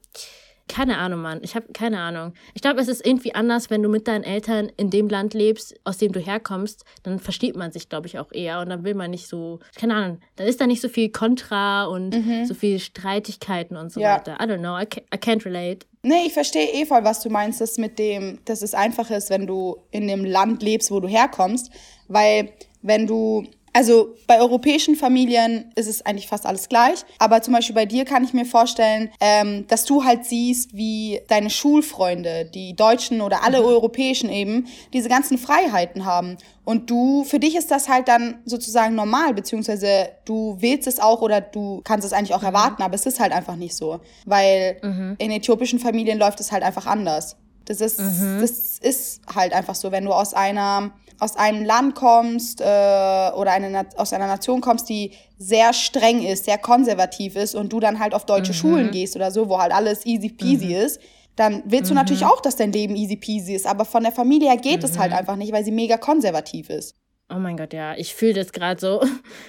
keine Ahnung, Mann. Ich habe keine Ahnung. Ich glaube, es ist irgendwie anders, wenn du mit deinen Eltern in dem Land lebst, aus dem du herkommst. Dann versteht man sich, glaube ich, auch eher. Und dann will man nicht so, keine Ahnung, dann ist da nicht so viel Kontra und mhm. so viel Streitigkeiten und so ja. weiter. I don't know, I can't, I can't relate. Nee, ich verstehe eh voll, was du meinst, dass mit dem, dass es einfach ist, wenn du in dem Land lebst, wo du herkommst. Weil wenn du also bei europäischen Familien ist es eigentlich fast alles gleich. Aber zum Beispiel bei dir kann ich mir vorstellen, ähm, dass du halt siehst, wie deine Schulfreunde, die Deutschen oder alle mhm. Europäischen eben, diese ganzen Freiheiten haben. Und du, für dich ist das halt dann sozusagen normal, beziehungsweise du willst es auch oder du kannst es eigentlich auch mhm. erwarten, aber es ist halt einfach nicht so. Weil mhm. in äthiopischen Familien läuft es halt einfach anders. Das ist, mhm. das ist halt einfach so, wenn du aus einer aus einem Land kommst äh, oder eine, aus einer Nation kommst, die sehr streng ist, sehr konservativ ist und du dann halt auf deutsche mhm. Schulen gehst oder so, wo halt alles easy peasy mhm. ist, dann willst du mhm. natürlich auch, dass dein Leben easy peasy ist. Aber von der Familie her geht es halt mhm. einfach nicht, weil sie mega konservativ ist. Oh mein Gott, ja, ich fühle das gerade so.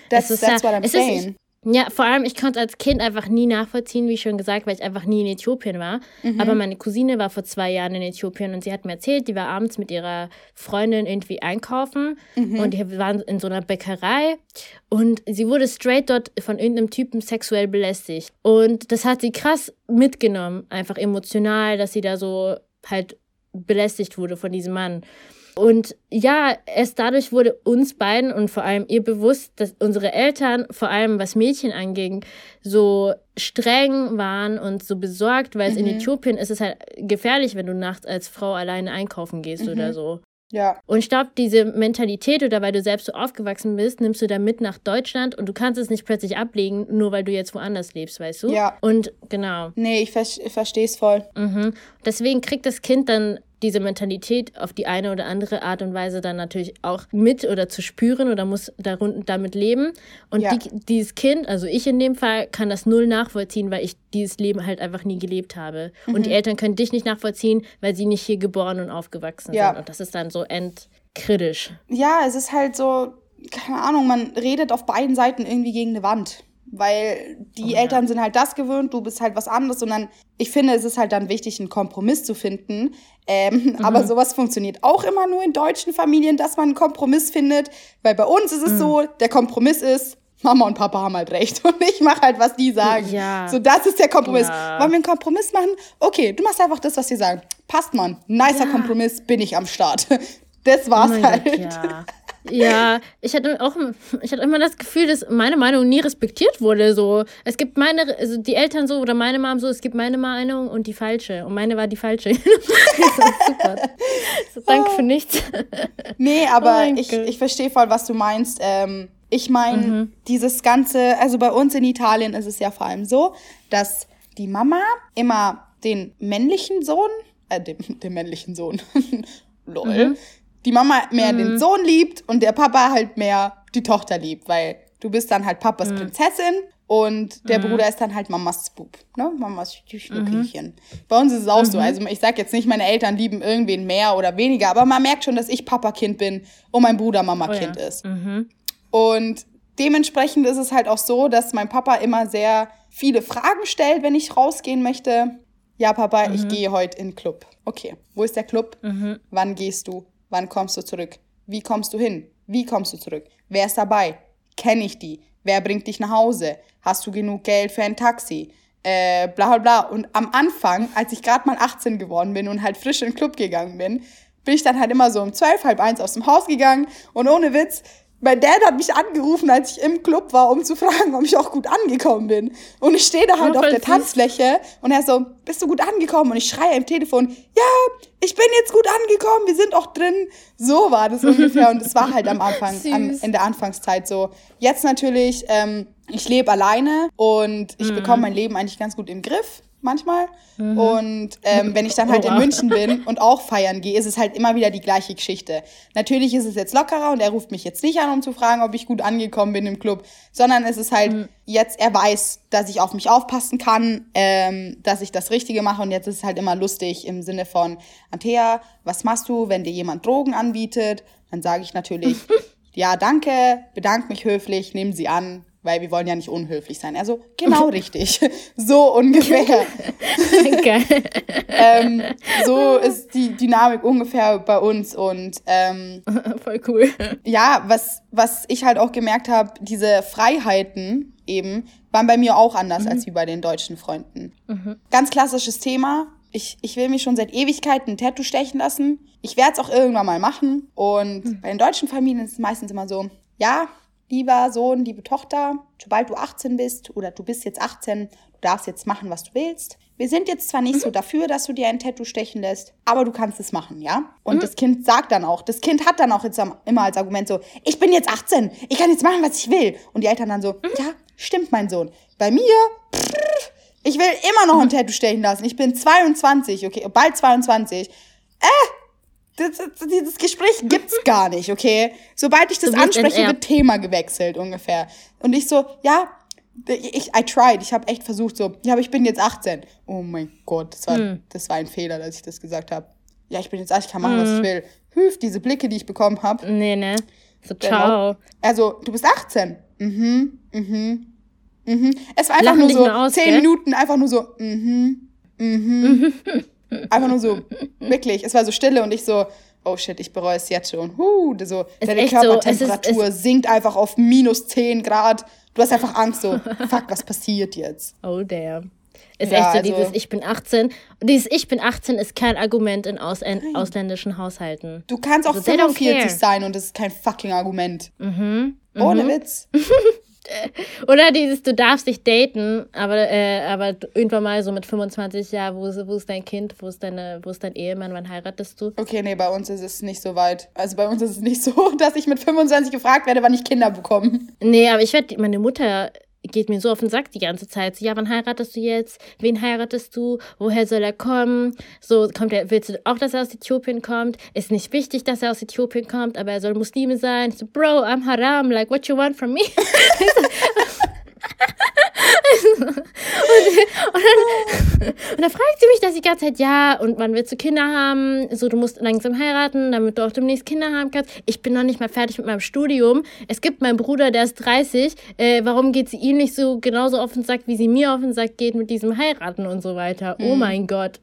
Das ist that's ja, what I'm saying. Ist, ja, vor allem, ich konnte als Kind einfach nie nachvollziehen, wie schon gesagt, weil ich einfach nie in Äthiopien war. Mhm. Aber meine Cousine war vor zwei Jahren in Äthiopien und sie hat mir erzählt, die war abends mit ihrer Freundin irgendwie einkaufen mhm. und die waren in so einer Bäckerei und sie wurde straight dort von irgendeinem Typen sexuell belästigt. Und das hat sie krass mitgenommen, einfach emotional, dass sie da so halt belästigt wurde von diesem Mann. Und ja, erst dadurch wurde uns beiden und vor allem ihr bewusst, dass unsere Eltern, vor allem was Mädchen anging, so streng waren und so besorgt, weil mhm. in Äthiopien ist es halt gefährlich, wenn du nachts als Frau alleine einkaufen gehst mhm. oder so. Ja. Und ich glaube, diese Mentalität oder weil du selbst so aufgewachsen bist, nimmst du da mit nach Deutschland und du kannst es nicht plötzlich ablegen, nur weil du jetzt woanders lebst, weißt du? Ja. Und genau. Nee, ich, ver ich verstehe es voll. Mhm. Deswegen kriegt das Kind dann diese Mentalität auf die eine oder andere Art und Weise dann natürlich auch mit oder zu spüren oder muss darun damit leben. Und ja. die, dieses Kind, also ich in dem Fall, kann das null nachvollziehen, weil ich dieses Leben halt einfach nie gelebt habe. Mhm. Und die Eltern können dich nicht nachvollziehen, weil sie nicht hier geboren und aufgewachsen ja. sind. Und das ist dann so endkritisch. Ja, es ist halt so, keine Ahnung, man redet auf beiden Seiten irgendwie gegen eine Wand weil die oh, Eltern ja. sind halt das gewöhnt, du bist halt was anderes und dann, ich finde, es ist halt dann wichtig, einen Kompromiss zu finden. Ähm, mhm. Aber sowas funktioniert auch immer nur in deutschen Familien, dass man einen Kompromiss findet, weil bei uns ist es mhm. so, der Kompromiss ist, Mama und Papa haben halt recht und ich mache halt, was die sagen. Ja. So, das ist der Kompromiss. Ja. Wollen wir einen Kompromiss machen? Okay, du machst einfach das, was sie sagen. Passt, man. Nicer ja. Kompromiss, bin ich am Start. Das war's oh halt. Gott, ja. Ja, ich hatte auch, ich hatte immer das Gefühl, dass meine Meinung nie respektiert wurde. So, es gibt meine, also die Eltern so oder meine Mom so, es gibt meine Meinung und die falsche. Und meine war die falsche. super. So, danke für nichts. Nee, aber oh ich, ich verstehe voll, was du meinst. Ähm, ich meine, mhm. dieses ganze, also bei uns in Italien ist es ja vor allem so, dass die Mama immer den männlichen Sohn, äh, den, den männlichen Sohn, lol, mhm die Mama mehr mhm. den Sohn liebt und der Papa halt mehr die Tochter liebt, weil du bist dann halt Papas mhm. Prinzessin und der mhm. Bruder ist dann halt Mamas Bub, ne? Mamas Schnuckelchen. Mhm. Bei uns ist es auch so. Mhm. Also ich sag jetzt nicht, meine Eltern lieben irgendwen mehr oder weniger, aber man merkt schon, dass ich Papa-Kind bin und mein Bruder Mama-Kind oh ja. ist. Mhm. Und dementsprechend ist es halt auch so, dass mein Papa immer sehr viele Fragen stellt, wenn ich rausgehen möchte. Ja, Papa, ich gehe heute in den Club. Okay, wo ist der Club? Wann gehst du? Wann kommst du zurück? Wie kommst du hin? Wie kommst du zurück? Wer ist dabei? Kenne ich die? Wer bringt dich nach Hause? Hast du genug Geld für ein Taxi? Äh, bla bla bla. Und am Anfang, als ich gerade mal 18 geworden bin und halt frisch in den Club gegangen bin, bin ich dann halt immer so um zwölf, halb eins aus dem Haus gegangen und ohne Witz, mein Dad hat mich angerufen, als ich im Club war, um zu fragen, ob ich auch gut angekommen bin. Und ich stehe da halt oh, auf der. Tanzfläche und er so, bist du gut angekommen? Und ich schreie im Telefon, ja, ich bin jetzt gut angekommen, wir sind auch drin. So war das ungefähr und es war halt am Anfang, am, in der Anfangszeit so. Jetzt natürlich, ähm, ich lebe alleine und ich mhm. bekomme mein Leben eigentlich ganz gut im Griff manchmal. Mhm. Und ähm, wenn ich dann halt oh, in München bin und auch feiern gehe, ist es halt immer wieder die gleiche Geschichte. Natürlich ist es jetzt lockerer und er ruft mich jetzt nicht an, um zu fragen, ob ich gut angekommen bin im Club, sondern es ist halt mhm. jetzt, er weiß, dass ich auf mich aufpassen kann, ähm, dass ich das Richtige mache und jetzt ist es halt immer lustig im Sinne von, Antea, was machst du, wenn dir jemand Drogen anbietet? Dann sage ich natürlich, ja, danke, bedanke mich höflich, nehmen Sie an, weil wir wollen ja nicht unhöflich sein. Also genau richtig. So ungefähr. ähm, so ist die Dynamik ungefähr bei uns und ähm, voll cool. Ja, was was ich halt auch gemerkt habe, diese Freiheiten eben waren bei mir auch anders mhm. als wie bei den deutschen Freunden. Mhm. Ganz klassisches Thema. Ich, ich will mich schon seit Ewigkeiten ein Tattoo stechen lassen. Ich werde es auch irgendwann mal machen. Und mhm. bei den deutschen Familien ist es meistens immer so, ja, lieber Sohn, liebe Tochter, sobald du 18 bist oder du bist jetzt 18, du darfst jetzt machen, was du willst. Wir sind jetzt zwar nicht mhm. so dafür, dass du dir ein Tattoo stechen lässt, aber du kannst es machen, ja? Und mhm. das Kind sagt dann auch, das Kind hat dann auch jetzt immer als Argument so, ich bin jetzt 18, ich kann jetzt machen, was ich will. Und die Eltern dann so, mhm. ja, stimmt, mein Sohn. Bei mir, pff, ich will immer noch ein mhm. Tattoo stechen lassen. Ich bin 22, okay, bald 22. Äh, das, das, dieses Gespräch gibt's gar nicht, okay? Sobald ich das anspreche, wird Thema gewechselt ungefähr. Und ich so, ja, ich, I tried, ich habe echt versucht so, ja, aber ich bin jetzt 18. Oh mein Gott, das war, hm. das war ein Fehler, dass ich das gesagt habe. Ja, ich bin jetzt 18, ich kann machen, hm. was ich hm. will. Hüf, diese Blicke, die ich bekommen habe. Nee, ne. So, ciao. Also, du bist 18. Mhm, mhm, mhm. Es war einfach Lachen nur so aus, 10 gell? Minuten, einfach nur so, mhm, mhm. Einfach nur so, wirklich. Es war so stille und ich so, oh shit, ich bereue es jetzt schon. Huh, so, deine Körpertemperatur so, ist, sinkt einfach auf minus 10 Grad. Du hast einfach Angst, so, fuck, was passiert jetzt? Oh damn. Ist ja, echt so also, dieses Ich bin 18. Und dieses Ich bin 18 ist kein Argument in aus ausländischen Haushalten. Du kannst auch also, 45 sein und das ist kein fucking Argument. Mhm. Ohne mhm. Witz. Oder dieses, du darfst dich daten, aber, äh, aber irgendwann mal so mit 25 Jahren, wo, wo ist dein Kind, wo ist, deine, wo ist dein Ehemann, wann heiratest du? Okay, nee, bei uns ist es nicht so weit. Also bei uns ist es nicht so, dass ich mit 25 gefragt werde, wann ich Kinder bekomme. Nee, aber ich werde, meine Mutter geht mir so auf den Sack die ganze Zeit. So, ja, wann heiratest du jetzt? Wen heiratest du? Woher soll er kommen? So, kommt er, willst du auch, dass er aus Äthiopien kommt? Ist nicht wichtig, dass er aus Äthiopien kommt, aber er soll Muslime sein. so, Bro, I'm haram, like, what you want from me? und, und, dann, und dann fragt sie mich das die ganze Zeit, ja, und wann willst du Kinder haben? So, du musst langsam heiraten, damit du auch demnächst Kinder haben kannst. Ich bin noch nicht mal fertig mit meinem Studium. Es gibt meinen Bruder, der ist 30. Äh, warum geht sie ihm nicht so genauso auf den Sack, wie sie mir auf den Sack geht mit diesem Heiraten und so weiter? Oh mhm. Oh mein Gott.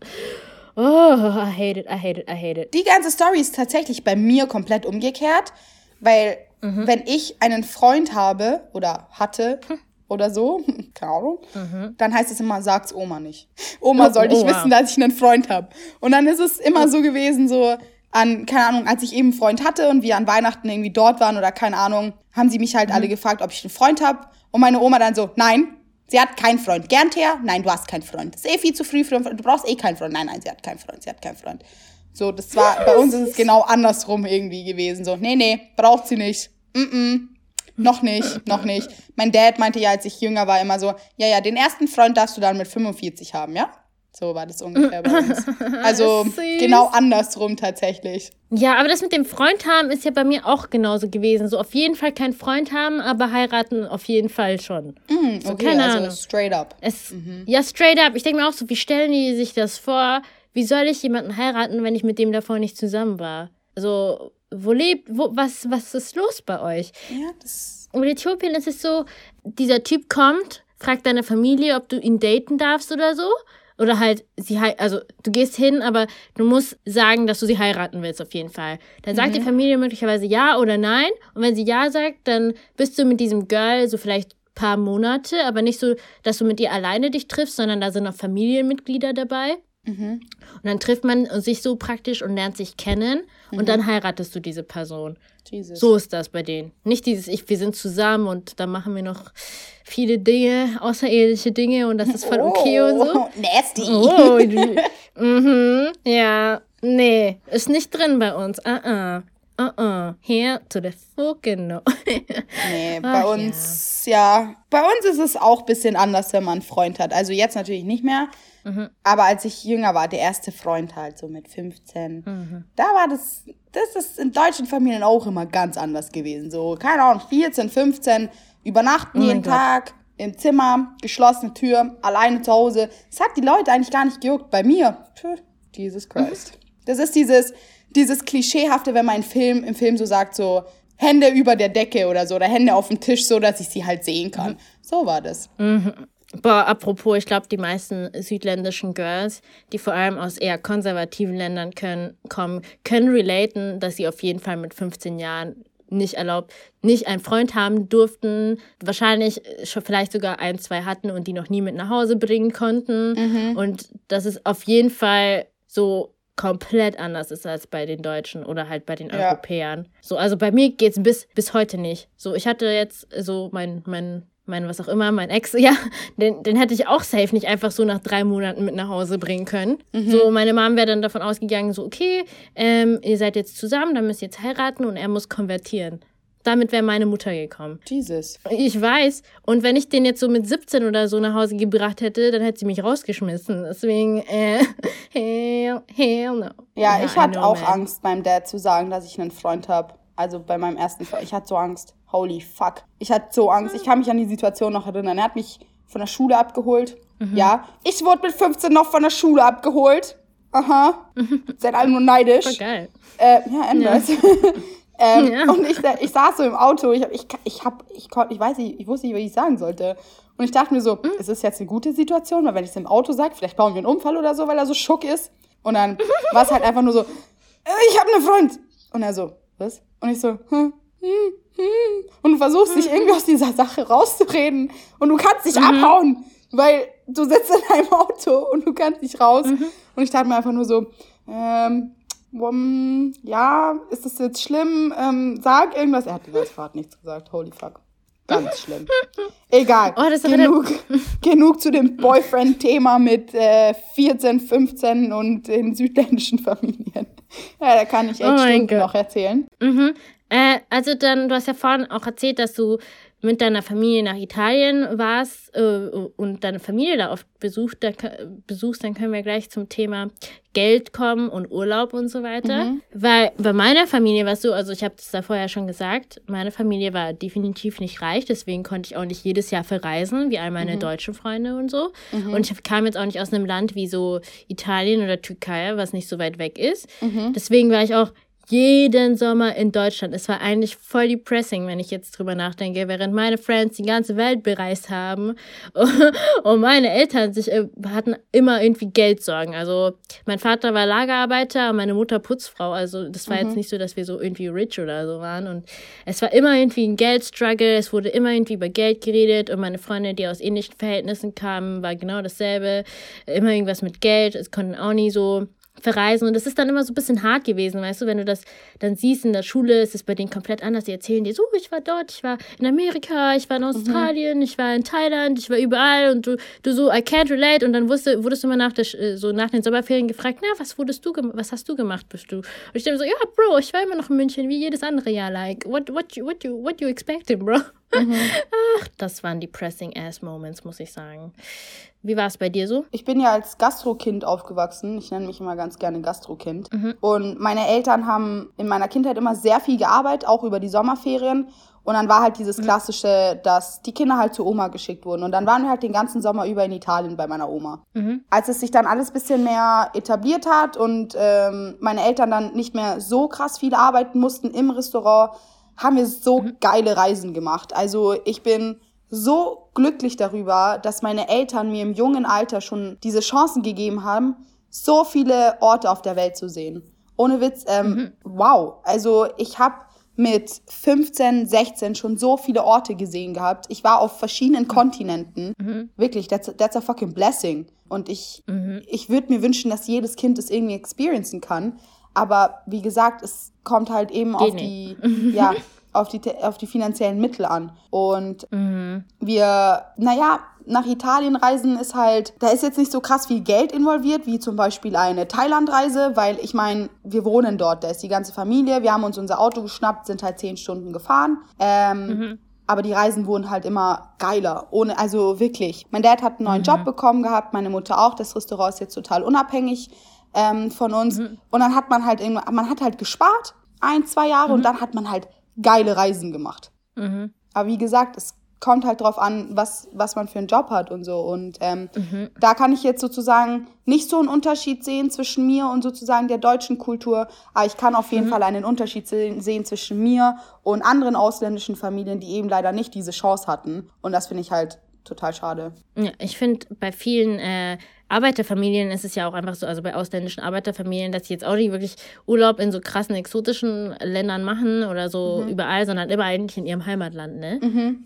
Oh, I hate it, I hate it, I hate it. Die ganze Story ist tatsächlich bei mir komplett umgekehrt, weil mhm. wenn ich einen Freund habe oder hatte, hm oder so, keine Ahnung, mhm. dann heißt es immer, sag's Oma nicht. Oma oh, soll nicht oh, wissen, dass ich einen Freund habe. Und dann ist es immer so gewesen, so an, keine Ahnung, als ich eben einen Freund hatte und wir an Weihnachten irgendwie dort waren oder keine Ahnung, haben sie mich halt mhm. alle gefragt, ob ich einen Freund habe. Und meine Oma dann so, nein, sie hat keinen Freund. Gern her? Nein, du hast keinen Freund. Das ist eh viel zu früh für einen Freund. Du brauchst eh keinen Freund. Nein, nein, sie hat keinen Freund. Sie hat keinen Freund. So, das war, bei uns ist es genau andersrum irgendwie gewesen. So, nee, nee, braucht sie nicht. Mm, -mm. Noch nicht, noch nicht. Mein Dad meinte ja, als ich jünger war, immer so, ja, ja, den ersten Freund darfst du dann mit 45 haben, ja? So war das ungefähr bei uns. Also genau andersrum tatsächlich. Ja, aber das mit dem Freund haben ist ja bei mir auch genauso gewesen. So auf jeden Fall keinen Freund haben, aber heiraten auf jeden Fall schon. Mm, so, okay, keine also Ahnung. straight up. Es, mhm. Ja, straight up. Ich denke mir auch so, wie stellen die sich das vor? Wie soll ich jemanden heiraten, wenn ich mit dem davor nicht zusammen war? Also, wo lebt, wo, was, was ist los bei euch? Ja, das. Und in Äthiopien ist es so, dieser Typ kommt, fragt deine Familie, ob du ihn daten darfst oder so. Oder halt, sie also du gehst hin, aber du musst sagen, dass du sie heiraten willst, auf jeden Fall. Dann sagt mhm. die Familie möglicherweise ja oder nein. Und wenn sie ja sagt, dann bist du mit diesem Girl so vielleicht paar Monate, aber nicht so, dass du mit ihr alleine dich triffst, sondern da sind noch Familienmitglieder dabei. Mhm. Und dann trifft man sich so praktisch und lernt sich kennen mhm. und dann heiratest du diese Person. Jesus. So ist das bei denen. Nicht dieses, ich, wir sind zusammen und da machen wir noch viele Dinge, außerirdische Dinge und das ist voll okay oh, und so. Nasty. Oh, mhm, ja, nee, ist nicht drin bei uns. Uh -uh. Uh -uh. Here to the fucking no. nee, bei Ach, uns, ja. ja. Bei uns ist es auch ein bisschen anders, wenn man einen Freund hat. Also jetzt natürlich nicht mehr. Mhm. Aber als ich jünger war, der erste Freund halt, so mit 15, mhm. da war das, das ist in deutschen Familien auch immer ganz anders gewesen. So, keine Ahnung, 14, 15, übernachten oh jeden Gott. Tag im Zimmer, geschlossene Tür, alleine zu Hause. Das hat die Leute eigentlich gar nicht gejuckt. Bei mir, Jesus Christ. Das ist dieses, dieses Klischeehafte, wenn man Film, im Film so sagt, so Hände über der Decke oder so, oder Hände auf dem Tisch, so dass ich sie halt sehen kann. Mhm. So war das. Mhm. Boah, apropos, ich glaube, die meisten südländischen Girls, die vor allem aus eher konservativen Ländern können, kommen, können relaten, dass sie auf jeden Fall mit 15 Jahren nicht erlaubt, nicht einen Freund haben durften, wahrscheinlich schon vielleicht sogar ein, zwei hatten und die noch nie mit nach Hause bringen konnten. Mhm. Und dass es auf jeden Fall so komplett anders ist als bei den Deutschen oder halt bei den ja. Europäern. So, also bei mir geht es bis, bis heute nicht. So, ich hatte jetzt so mein, mein mein was auch immer, mein Ex, ja, den, den hätte ich auch safe nicht einfach so nach drei Monaten mit nach Hause bringen können. Mhm. So, meine Mom wäre dann davon ausgegangen, so, okay, ähm, ihr seid jetzt zusammen, dann müsst ihr jetzt heiraten und er muss konvertieren. Damit wäre meine Mutter gekommen. Jesus. Ich weiß. Und wenn ich den jetzt so mit 17 oder so nach Hause gebracht hätte, dann hätte sie mich rausgeschmissen. Deswegen, äh, hell, hell no. Ja, ja ich hatte auch man. Angst, meinem Dad zu sagen, dass ich einen Freund habe. Also bei meinem ersten Freund. Ich hatte so Angst holy fuck. Ich hatte so Angst. Ich kann mich an die Situation noch erinnern. Er hat mich von der Schule abgeholt. Mhm. Ja. Ich wurde mit 15 noch von der Schule abgeholt. Aha. Seid alle nur neidisch. Voll geil. Äh, ja, anders. Ja. ähm, ja. Und ich, ich saß so im Auto. Ich, hab, ich, ich, hab, ich, konnt, ich weiß nicht, ich wusste nicht, was ich sagen sollte. Und ich dachte mir so, mhm. ist das jetzt eine gute Situation? Weil wenn ich es im Auto sage, vielleicht bauen wir einen Unfall oder so, weil er so schock ist. Und dann war es halt einfach nur so, äh, ich habe einen Freund. Und er so, was? Und ich so, hm, hm, hm. und du versuchst dich irgendwie aus dieser Sache rauszureden und du kannst nicht mhm. abhauen, weil du sitzt in einem Auto und du kannst nicht raus. Mhm. Und ich dachte mir einfach nur so, ähm, um, ja, ist das jetzt schlimm? Ähm, sag irgendwas. Er hat die ganze Fahrt nichts gesagt. Holy fuck. Ganz schlimm. Egal. Oh, genug, genug zu dem Boyfriend-Thema mit äh, 14, 15 und den südländischen Familien. Ja, da kann ich echt oh noch erzählen. Mhm. Äh, also dann, du hast ja vorhin auch erzählt, dass du mit deiner Familie nach Italien warst äh, und deine Familie da oft besucht, da, besuchst, dann können wir gleich zum Thema Geld kommen und Urlaub und so weiter. Mhm. Weil bei meiner Familie war es so, also ich habe das da vorher schon gesagt, meine Familie war definitiv nicht reich, deswegen konnte ich auch nicht jedes Jahr verreisen, wie all meine mhm. deutschen Freunde und so. Mhm. Und ich kam jetzt auch nicht aus einem Land wie so Italien oder Türkei, was nicht so weit weg ist. Mhm. Deswegen war ich auch jeden Sommer in Deutschland. Es war eigentlich voll depressing, wenn ich jetzt drüber nachdenke, während meine Friends die ganze Welt bereist haben und meine Eltern sich äh, hatten immer irgendwie Geldsorgen. Also mein Vater war Lagerarbeiter und meine Mutter Putzfrau. Also das war mhm. jetzt nicht so, dass wir so irgendwie rich oder so waren. Und es war immer irgendwie ein Geldstruggle. Es wurde immer irgendwie über Geld geredet und meine Freunde, die aus ähnlichen Verhältnissen kamen, war genau dasselbe. Immer irgendwas mit Geld. Es konnten auch nie so verreisen. Und das ist dann immer so ein bisschen hart gewesen, weißt du, wenn du das dann siehst in der Schule, ist es bei denen komplett anders. Die erzählen dir so, ich war dort, ich war in Amerika, ich war in mhm. Australien, mhm. ich war in Thailand, ich war überall und du, du so, I can't relate. Und dann wusste, wurdest du immer nach, der, so nach den Sommerferien gefragt, na, was wurdest du, was hast du gemacht, bist du? Und ich denke so, ja, Bro, ich war immer noch in München, wie jedes andere Jahr, like, what, what, you, what, you, what you expecting, bro? Mhm. Ach, das waren depressing ass Moments, muss ich sagen. Wie war es bei dir so? Ich bin ja als Gastrokind aufgewachsen. Ich nenne mich immer ganz gerne Gastrokind. Mhm. Und meine Eltern haben in meiner Kindheit immer sehr viel gearbeitet, auch über die Sommerferien. Und dann war halt dieses mhm. klassische, dass die Kinder halt zur Oma geschickt wurden. Und dann waren wir halt den ganzen Sommer über in Italien bei meiner Oma. Mhm. Als es sich dann alles bisschen mehr etabliert hat und ähm, meine Eltern dann nicht mehr so krass viel arbeiten mussten im Restaurant, haben wir so mhm. geile Reisen gemacht. Also ich bin so glücklich darüber, dass meine Eltern mir im jungen Alter schon diese Chancen gegeben haben, so viele Orte auf der Welt zu sehen. Ohne Witz, ähm, mhm. wow. Also ich habe mit 15, 16 schon so viele Orte gesehen gehabt. Ich war auf verschiedenen mhm. Kontinenten. Mhm. Wirklich, that's, that's a fucking blessing. Und ich, mhm. ich würde mir wünschen, dass jedes Kind das irgendwie experiencen kann. Aber wie gesagt, es kommt halt eben Geht auf nicht. die, ja, auf die, auf die finanziellen Mittel an. Und mhm. wir, naja, nach Italien reisen ist halt, da ist jetzt nicht so krass viel Geld involviert, wie zum Beispiel eine Thailandreise, weil ich meine, wir wohnen dort, da ist die ganze Familie, wir haben uns unser Auto geschnappt, sind halt zehn Stunden gefahren. Ähm, mhm. Aber die Reisen wurden halt immer geiler. Ohne, also wirklich. Mein Dad hat einen neuen mhm. Job bekommen gehabt, meine Mutter auch. Das Restaurant ist jetzt total unabhängig ähm, von uns. Mhm. Und dann hat man halt, man hat halt gespart, ein, zwei Jahre, und mhm. dann hat man halt geile Reisen gemacht. Mhm. Aber wie gesagt, es kommt halt drauf an, was, was man für einen Job hat und so. Und ähm, mhm. da kann ich jetzt sozusagen nicht so einen Unterschied sehen zwischen mir und sozusagen der deutschen Kultur. Aber ich kann auf jeden mhm. Fall einen Unterschied sehen, sehen zwischen mir und anderen ausländischen Familien, die eben leider nicht diese Chance hatten. Und das finde ich halt total schade. Ja, ich finde bei vielen äh, Arbeiterfamilien ist es ja auch einfach so, also bei ausländischen Arbeiterfamilien, dass sie jetzt auch nicht wirklich Urlaub in so krassen exotischen Ländern machen oder so mhm. überall, sondern immer eigentlich in ihrem Heimatland, ne? Mhm.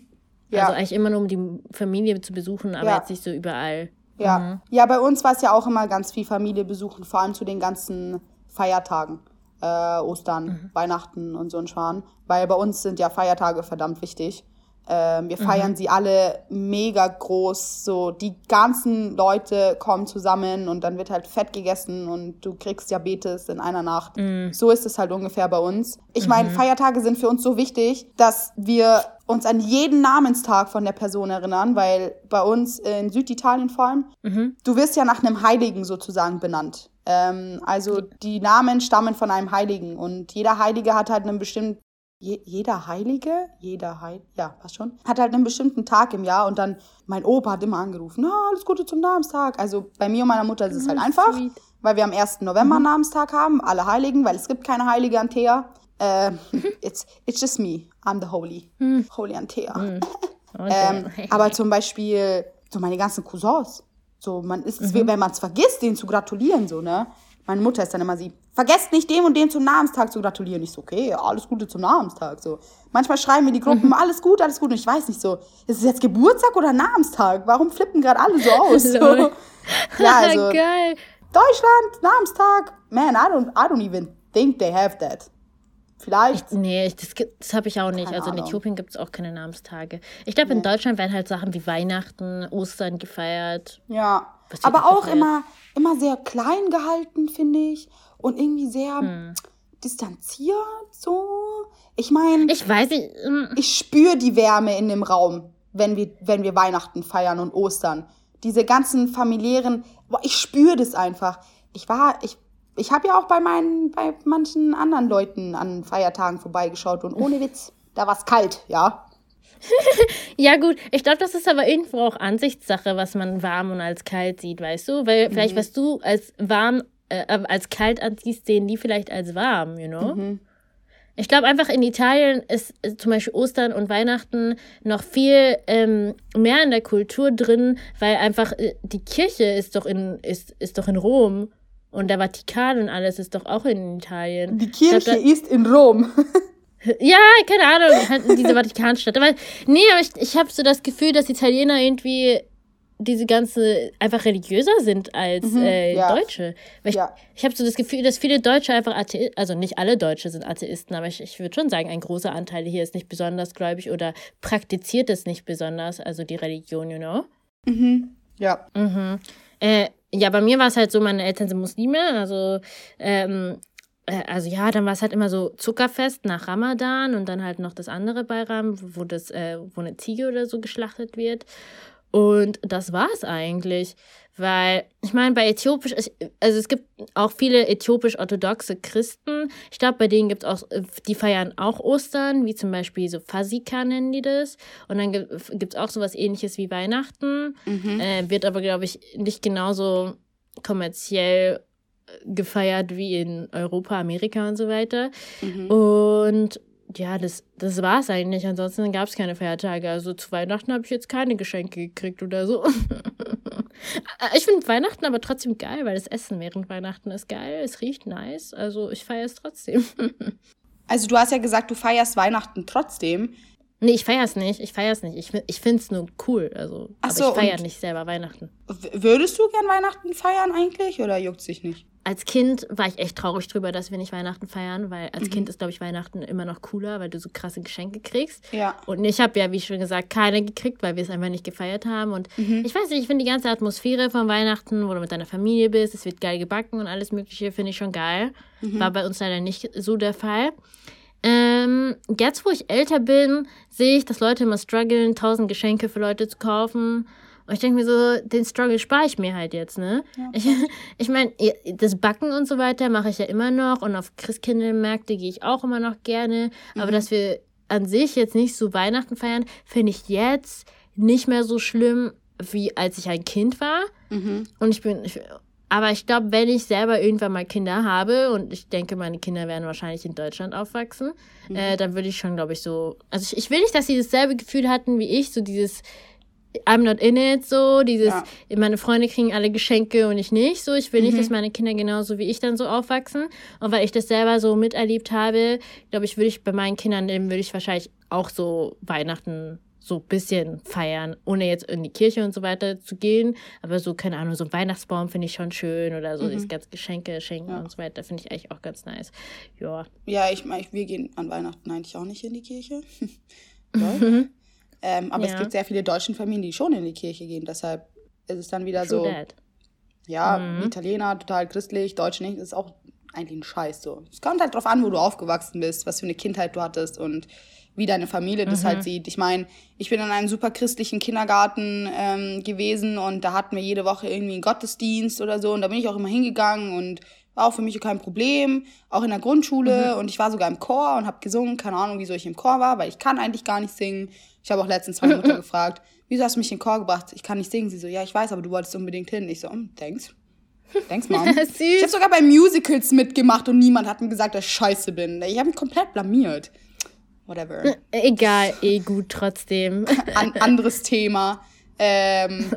Ja. Also eigentlich immer nur um die Familie zu besuchen, aber ja. jetzt nicht so überall. Ja. Mhm. Ja, bei uns war es ja auch immer ganz viel Familie besuchen, vor allem zu den ganzen Feiertagen. Äh, Ostern, mhm. Weihnachten und so ein Schwan. Weil bei uns sind ja Feiertage verdammt wichtig. Ähm, wir feiern mhm. sie alle mega groß. So, die ganzen Leute kommen zusammen und dann wird halt fett gegessen und du kriegst Diabetes in einer Nacht. Mhm. So ist es halt ungefähr bei uns. Ich meine, mhm. Feiertage sind für uns so wichtig, dass wir uns an jeden Namenstag von der Person erinnern, weil bei uns in Süditalien vor allem, mhm. du wirst ja nach einem Heiligen sozusagen benannt. Ähm, also die Namen stammen von einem Heiligen und jeder Heilige hat halt einen bestimmten je, jeder Heilige, jeder Heil, ja, passt schon, hat halt einen bestimmten Tag im Jahr und dann mein Opa hat immer angerufen, na, alles Gute zum Namenstag. Also bei mir und meiner Mutter ist es halt einfach, sweet. weil wir am 1. November mhm. Namenstag haben, alle Heiligen, weil es gibt keine Heilige Antea. Äh, it's, it's just me, I'm the holy, mhm. holy Antea. Mhm. ähm, aber zum Beispiel so meine ganzen Cousins, so man ist mhm. wenn man es vergisst, denen zu gratulieren, so, ne? Meine Mutter ist dann immer sie, vergesst nicht dem und dem zum Namenstag zu gratulieren. Ich so, okay, alles Gute zum Namenstag. So. Manchmal schreiben wir die Gruppen, mhm. alles gut, alles gut. Und ich weiß nicht so, ist es jetzt Geburtstag oder Namenstag? Warum flippen gerade alle so aus? so. Ja, also, Geil. Deutschland, Namenstag. Man, I don't, I don't even think they have that. Vielleicht. Ich, nee, das, das habe ich auch nicht. Keine also in Äthiopien gibt es auch keine Namenstage. Ich glaube, nee. in Deutschland werden halt Sachen wie Weihnachten, Ostern gefeiert. Ja. Aber auch immer, immer sehr klein gehalten, finde ich. Und irgendwie sehr hm. distanziert so. Ich meine. Ich weiß nicht. Hm. Ich spüre die Wärme in dem Raum, wenn wir, wenn wir Weihnachten feiern und Ostern. Diese ganzen familiären, boah, ich spüre das einfach. Ich war, ich, ich habe ja auch bei meinen, bei manchen anderen Leuten an Feiertagen vorbeigeschaut und ohne Witz, da war es kalt, ja. ja, gut, ich glaube, das ist aber irgendwo auch Ansichtssache, was man warm und als kalt sieht, weißt du? Weil mhm. vielleicht, was du als warm, äh, als kalt ansiehst, sehen die vielleicht als warm, you know? Mhm. Ich glaube einfach in Italien ist, ist, zum Beispiel Ostern und Weihnachten noch viel ähm, mehr in der Kultur drin, weil einfach äh, die Kirche ist doch in, ist, ist doch in Rom und der Vatikan und alles ist doch auch in Italien. Die Kirche glaub, ist in Rom. Ja, keine Ahnung, halt diese Vatikanstadt. Aber nee, aber ich, ich habe so das Gefühl, dass Italiener irgendwie diese ganze einfach religiöser sind als mhm, äh, ja. Deutsche. Weil ich, ja. ich habe so das Gefühl, dass viele Deutsche einfach Atheisten, also nicht alle Deutsche sind Atheisten, aber ich, ich würde schon sagen, ein großer Anteil hier ist nicht besonders gläubig oder praktiziert es nicht besonders, also die Religion, you know? Mhm. Ja. Mhm. Äh, ja, bei mir war es halt so, meine Eltern sind Muslime, also ähm, äh, also ja, dann war es halt immer so Zuckerfest nach Ramadan und dann halt noch das andere Bayram, wo das, äh, wo eine Ziege oder so geschlachtet wird. Und das war es eigentlich. Weil, ich meine, bei äthiopisch, also es gibt auch viele äthiopisch-orthodoxe Christen. Ich glaube, bei denen gibt es auch, die feiern auch Ostern, wie zum Beispiel so Fasika nennen die das. Und dann gibt es auch sowas ähnliches wie Weihnachten. Mhm. Äh, wird aber, glaube ich, nicht genauso kommerziell gefeiert wie in Europa, Amerika und so weiter. Mhm. Und ja, das, das war es eigentlich. Ansonsten gab es keine Feiertage. Also zu Weihnachten habe ich jetzt keine Geschenke gekriegt oder so. ich finde Weihnachten aber trotzdem geil, weil das Essen während Weihnachten ist geil. Es riecht nice. Also ich feiere es trotzdem. also du hast ja gesagt, du feierst Weihnachten trotzdem. Nee, ich feiere es nicht. Ich feiere es nicht. Ich, ich finde es nur cool. Also, Ach aber so, ich feiere nicht selber Weihnachten. Würdest du gern Weihnachten feiern eigentlich oder juckt sich nicht? als Kind war ich echt traurig drüber, dass wir nicht Weihnachten feiern, weil als mhm. Kind ist, glaube ich, Weihnachten immer noch cooler, weil du so krasse Geschenke kriegst. Ja. Und ich habe ja, wie schon gesagt, keine gekriegt, weil wir es einfach nicht gefeiert haben. Und mhm. ich weiß nicht, ich finde die ganze Atmosphäre von Weihnachten, wo du mit deiner Familie bist, es wird geil gebacken und alles Mögliche, finde ich schon geil. Mhm. War bei uns leider nicht so der Fall. Ähm, jetzt, wo ich älter bin, sehe ich, dass Leute immer strugglen, tausend Geschenke für Leute zu kaufen. Und ich denke mir so, den Struggle spare ich mir halt jetzt, ne? Ja. Ich, ich meine, das Backen und so weiter mache ich ja immer noch und auf Christkindlmärkte gehe ich auch immer noch gerne. Mhm. Aber dass wir an sich jetzt nicht so Weihnachten feiern, finde ich jetzt nicht mehr so schlimm, wie als ich ein Kind war. Mhm. Und ich bin, ich, aber ich glaube, wenn ich selber irgendwann mal Kinder habe und ich denke, meine Kinder werden wahrscheinlich in Deutschland aufwachsen, mhm. äh, dann würde ich schon, glaube ich, so. Also ich, ich will nicht, dass sie dasselbe Gefühl hatten wie ich, so dieses I'm not in it, so dieses, ja. meine Freunde kriegen alle Geschenke und ich nicht, so ich will mhm. nicht, dass meine Kinder genauso wie ich dann so aufwachsen und weil ich das selber so miterlebt habe, glaube ich, würde ich bei meinen Kindern, würde ich wahrscheinlich auch so Weihnachten so ein bisschen feiern, ohne jetzt in die Kirche und so weiter zu gehen, aber so, keine Ahnung, so ein Weihnachtsbaum finde ich schon schön oder so, mhm. dieses ganze Geschenke schenken ja. und so weiter, finde ich eigentlich auch ganz nice, ja. Ja, ich meine, wir gehen an Weihnachten eigentlich auch nicht in die Kirche. Mhm. Ähm, aber ja. es gibt sehr viele deutsche Familien, die schon in die Kirche gehen. Deshalb ist es dann wieder True so. That. Ja, mhm. Italiener total christlich, Deutsche nicht. Das ist auch eigentlich ein Scheiß so. Es kommt halt drauf an, wo du aufgewachsen bist, was für eine Kindheit du hattest und wie deine Familie das halt mhm. halt sieht. Ich meine, ich bin in einem super christlichen Kindergarten ähm, gewesen und da hatten wir jede Woche irgendwie einen Gottesdienst oder so und da bin ich auch immer hingegangen und war auch für mich kein Problem, auch in der Grundschule mhm. und ich war sogar im Chor und habe gesungen, keine Ahnung, wieso ich im Chor war, weil ich kann eigentlich gar nicht singen ich habe auch letztens meine Mutter gefragt, wieso hast du mich in den Chor gebracht? Ich kann nicht singen. Sie so, ja, ich weiß, aber du wolltest unbedingt hin. Ich so, oh, thanks. Thanks, Mom. ich habe sogar bei Musicals mitgemacht und niemand hat mir gesagt, dass ich scheiße bin. Ich habe mich komplett blamiert. Whatever. Egal, eh gut trotzdem. An, anderes Thema. Ähm,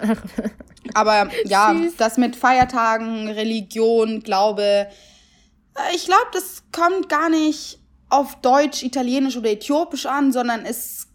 aber ja, Süß. das mit Feiertagen, Religion, Glaube, äh, ich glaube, das kommt gar nicht auf Deutsch, Italienisch oder Äthiopisch an, sondern es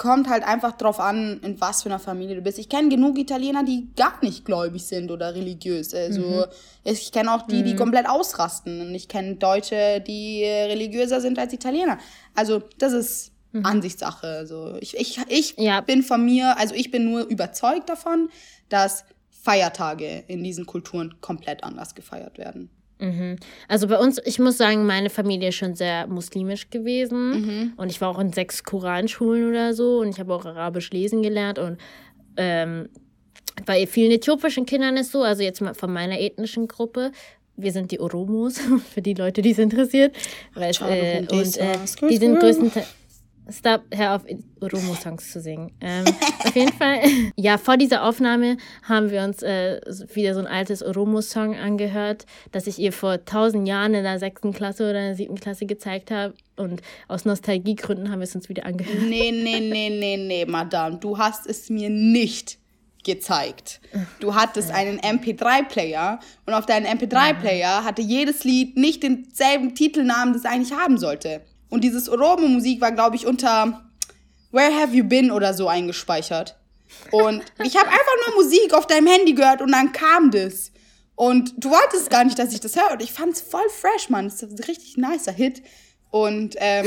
kommt halt einfach drauf an, in was für einer Familie du bist. Ich kenne genug Italiener, die gar nicht gläubig sind oder religiös. Also mhm. ich kenne auch die, die mhm. komplett ausrasten. Und ich kenne Deutsche, die religiöser sind als Italiener. Also das ist mhm. Ansichtssache. Also ich, ich, ich ja. bin von mir, also ich bin nur überzeugt davon, dass Feiertage in diesen Kulturen komplett anders gefeiert werden. Mhm. Also bei uns, ich muss sagen, meine Familie ist schon sehr muslimisch gewesen. Mhm. Und ich war auch in sechs Koranschulen oder so. Und ich habe auch Arabisch lesen gelernt. Und ähm, bei vielen äthiopischen Kindern ist so, also jetzt mal von meiner ethnischen Gruppe, wir sind die Oromos, für die Leute, die es interessiert. Weil, äh, und äh, die sind größtenteils Stop, hör auf, Oromo-Songs zu singen. Ähm, auf jeden Fall, ja, vor dieser Aufnahme haben wir uns äh, wieder so ein altes Oromo-Song angehört, das ich ihr vor tausend Jahren in der sechsten Klasse oder in der siebten Klasse gezeigt habe. Und aus Nostalgiegründen haben wir es uns wieder angehört. Nee, nee, nee, nee, nee, Madame. Du hast es mir nicht gezeigt. Du hattest einen MP3-Player und auf deinem MP3-Player hatte jedes Lied nicht denselben Titelnamen, das es eigentlich haben sollte. Und dieses Oromo-Musik war, glaube ich, unter Where Have You Been oder so eingespeichert. Und ich habe einfach nur Musik auf deinem Handy gehört und dann kam das. Und du wolltest gar nicht, dass ich das höre. Und ich fand's voll fresh, Mann. Das ist ein richtig nicer Hit. Und ähm,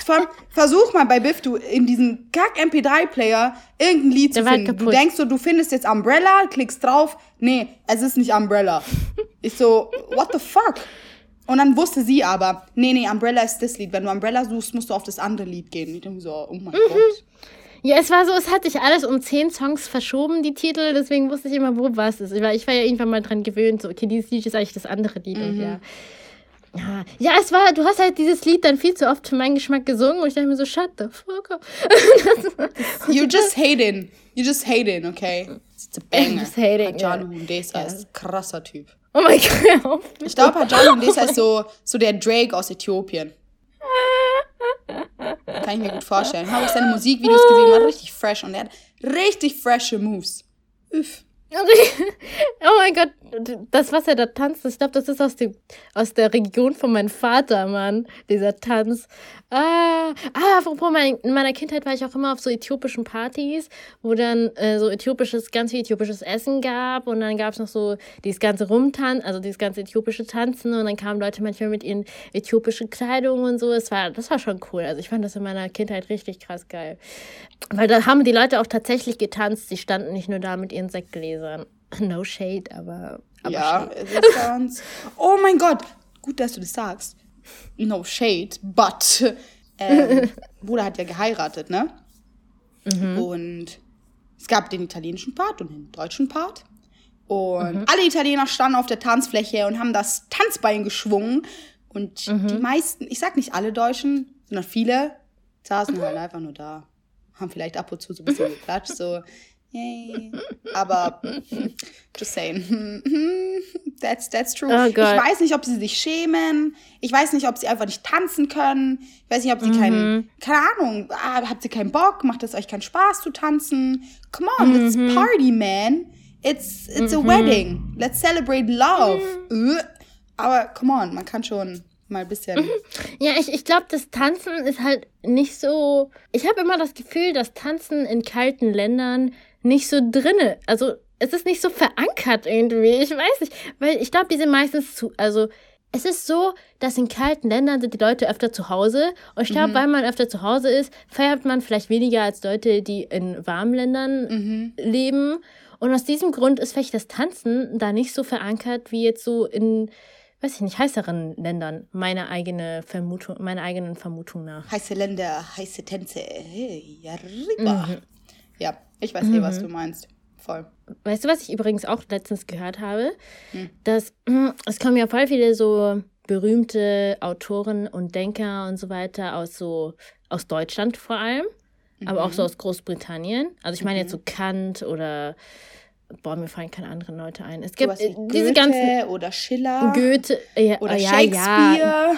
versuch mal bei Biff, du in diesem kack MP3-Player irgendein Lied Der zu finden. Du denkst so, du findest jetzt Umbrella, klickst drauf. Nee, es ist nicht Umbrella. Ich so, what the fuck? Und dann wusste sie aber, nee, nee, Umbrella ist das Lied. Wenn du Umbrella suchst, musst du auf das andere Lied gehen. Ich denke so, oh mein mhm. Gott. Ja, es war so, es hat sich alles um zehn Songs verschoben, die Titel, deswegen wusste ich immer, wo was ist. Ich war, ich war ja irgendwann mal dran gewöhnt, so, okay, dieses Lied ist eigentlich das andere Lied. Mhm. Und ja. Ja, ja, es war, du hast halt dieses Lied dann viel zu oft für meinen Geschmack gesungen und ich dachte mir so, shut the fuck up. you just hating. You just hating, okay? It's a banger. Just hating. Hajalu yeah. Hundesa ist krasser Typ. Oh mein Gott. Ich glaube, Hajalu Hundesa ist so, so der Drake aus Äthiopien. Kann ich mir gut vorstellen. Habe ich seine Musikvideos gesehen, war richtig fresh und er hat richtig frische Moves. Üff. oh mein Gott, das, was er da tanzt, ich glaube, das ist aus, dem, aus der Region von meinem Vater, Mann, dieser Tanz. Ah, ah apropos, mein, in meiner Kindheit war ich auch immer auf so äthiopischen Partys, wo dann äh, so äthiopisches, ganz viel äthiopisches Essen gab und dann gab es noch so dieses ganze Rumtanzen, also dieses ganze äthiopische Tanzen und dann kamen Leute manchmal mit ihren äthiopischen Kleidungen und so. Es war, das war schon cool. Also ich fand das in meiner Kindheit richtig krass geil. Weil da haben die Leute auch tatsächlich getanzt, sie standen nicht nur da mit ihren Sektgläsern. No shade, aber. aber ja, ist ganz. Oh mein Gott! Gut, dass du das sagst. No shade, but. Ähm, Bruder hat ja geheiratet, ne? Mhm. Und es gab den italienischen Part und den deutschen Part. Und mhm. alle Italiener standen auf der Tanzfläche und haben das Tanzbein geschwungen. Und mhm. die meisten, ich sag nicht alle Deutschen, sondern viele, saßen halt einfach nur da. Haben vielleicht ab und zu so ein bisschen geklatscht, so, Yay. Aber just saying. That's, that's true. Oh ich weiß nicht, ob sie sich schämen. Ich weiß nicht, ob sie einfach nicht tanzen können. Ich weiß nicht, ob sie mhm. keinen, keine Ahnung, ah, habt ihr keinen Bock? Macht es euch keinen Spaß zu tanzen? Come on, mhm. it's party, man. It's, it's mhm. a wedding. Let's celebrate love. Mhm. Aber come on, man kann schon mal ein bisschen. Ja, ich, ich glaube, das Tanzen ist halt nicht so. Ich habe immer das Gefühl, dass Tanzen in kalten Ländern nicht so drinne. Also es ist nicht so verankert irgendwie. Ich weiß nicht, weil ich glaube, die sind meistens zu, also es ist so, dass in kalten Ländern sind die Leute öfter zu Hause. Und ich glaube, mhm. weil man öfter zu Hause ist, feiert man vielleicht weniger als Leute, die in warmen Ländern mhm. leben. Und aus diesem Grund ist vielleicht das Tanzen da nicht so verankert wie jetzt so in, weiß ich nicht, heißeren Ländern. Meine eigene Vermutung, meine eigenen Vermutung nach. Heiße Länder, heiße Tänze. Hey, ja, mhm. ja, ich weiß mhm. eh, was du meinst. Voll. Weißt du, was ich übrigens auch letztens gehört habe? Hm. Dass hm, es kommen ja voll viele so berühmte Autoren und Denker und so weiter aus so aus Deutschland vor allem, mhm. aber auch so mhm. aus Großbritannien. Also ich meine mhm. jetzt so Kant oder boah, mir fallen keine anderen Leute ein. Es gibt äh, diese ganzen oder Schiller Goethe ja, oder ja, Shakespeare. Ja.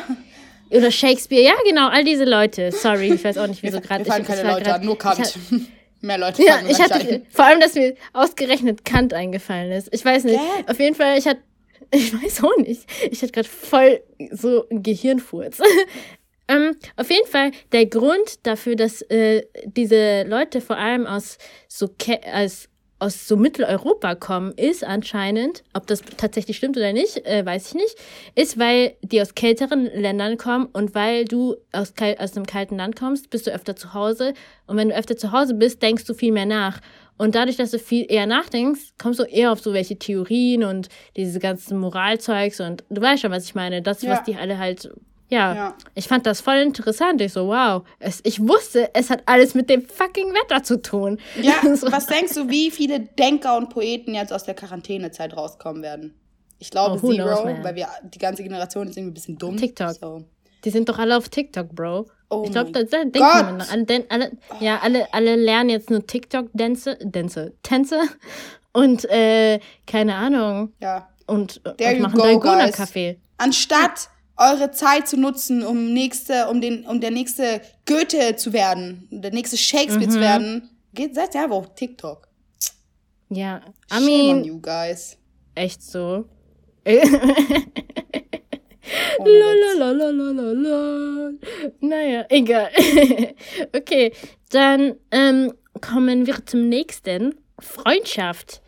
Oder Shakespeare, ja genau, all diese Leute. Sorry, ich weiß auch nicht, wieso gerade. Mir fallen keine Leute an, nur Kant. Mehr Leute ja, ich hatte vor allem, dass mir ausgerechnet Kant eingefallen ist. Ich weiß nicht. Gell? Auf jeden Fall, ich hatte, ich weiß auch nicht. Ich hatte gerade voll so einen Gehirnfurz. ähm, auf jeden Fall, der Grund dafür, dass äh, diese Leute vor allem aus so als aus so Mitteleuropa kommen, ist anscheinend, ob das tatsächlich stimmt oder nicht, äh, weiß ich nicht, ist, weil die aus kälteren Ländern kommen und weil du aus, aus einem kalten Land kommst, bist du öfter zu Hause. Und wenn du öfter zu Hause bist, denkst du viel mehr nach. Und dadurch, dass du viel eher nachdenkst, kommst du eher auf so welche Theorien und diese ganzen Moralzeugs und du weißt schon, was ich meine. Das, ja. was die alle halt ja, ja, ich fand das voll interessant. Ich so, wow, es, ich wusste, es hat alles mit dem fucking Wetter zu tun. Ja, so. was denkst du, wie viele Denker und Poeten jetzt aus der Quarantänezeit rauskommen werden? Ich glaube oh, Zero, knows, weil wir die ganze Generation ist irgendwie ein bisschen dumm. TikTok. So. Die sind doch alle auf TikTok, Bro. Oh ich glaube, da denkt man alle, alle, ja, alle, alle lernen jetzt nur TikTok-Dänze, Dänze, Tänze und äh, keine Ahnung. Ja. Und, und machen Dalgona-Kaffee. Anstatt eure Zeit zu nutzen, um nächste, um den, um der nächste Goethe zu werden, der nächste Shakespeare mhm. zu werden, geht, seid ihr einfach auf TikTok. Ja, I mean, you guys. Echt so. oh, naja, egal. okay, dann ähm, kommen wir zum nächsten. Freundschaft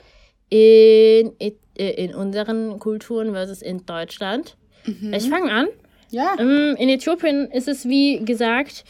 in, in, in unseren Kulturen versus in Deutschland. Mhm. Ich fange an. Ja. Ähm, in Äthiopien ist es, wie gesagt,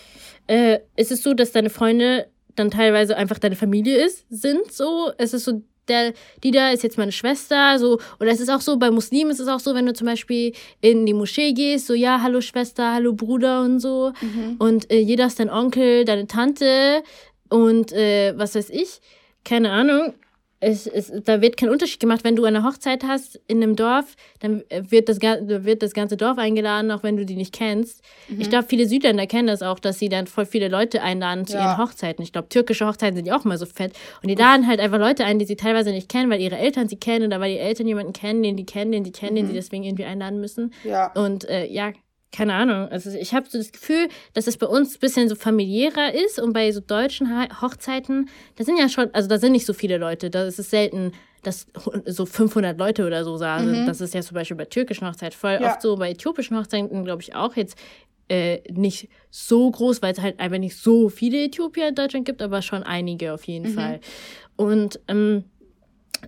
äh, ist es so, dass deine Freunde dann teilweise einfach deine Familie ist, sind so. Es ist so der, die da ist jetzt meine Schwester, so, oder es ist auch so, bei Muslimen ist es auch so, wenn du zum Beispiel in die Moschee gehst, so, ja, hallo Schwester, hallo Bruder und so, mhm. und äh, jeder ist dein Onkel, deine Tante und äh, was weiß ich, keine Ahnung, es, es, da wird kein Unterschied gemacht. Wenn du eine Hochzeit hast in einem Dorf, dann wird das, wird das ganze Dorf eingeladen, auch wenn du die nicht kennst. Mhm. Ich glaube, viele Südländer kennen das auch, dass sie dann voll viele Leute einladen zu ja. ihren Hochzeiten. Ich glaube, türkische Hochzeiten sind ja auch mal so fett. Und die laden halt einfach Leute ein, die sie teilweise nicht kennen, weil ihre Eltern sie kennen oder weil die Eltern jemanden kennen, den die kennen, den die kennen, mhm. den sie deswegen irgendwie einladen müssen. Ja. Und äh, ja, keine Ahnung. Also ich habe so das Gefühl, dass es bei uns ein bisschen so familiärer ist und bei so deutschen Hochzeiten, da sind ja schon, also da sind nicht so viele Leute. Da ist es selten, dass so 500 Leute oder so sagen. Mhm. Das ist ja zum Beispiel bei türkischen Hochzeiten voll ja. oft so. Bei äthiopischen Hochzeiten glaube ich auch jetzt äh, nicht so groß, weil es halt einfach nicht so viele Äthiopier in Deutschland gibt, aber schon einige auf jeden mhm. Fall. Und ähm,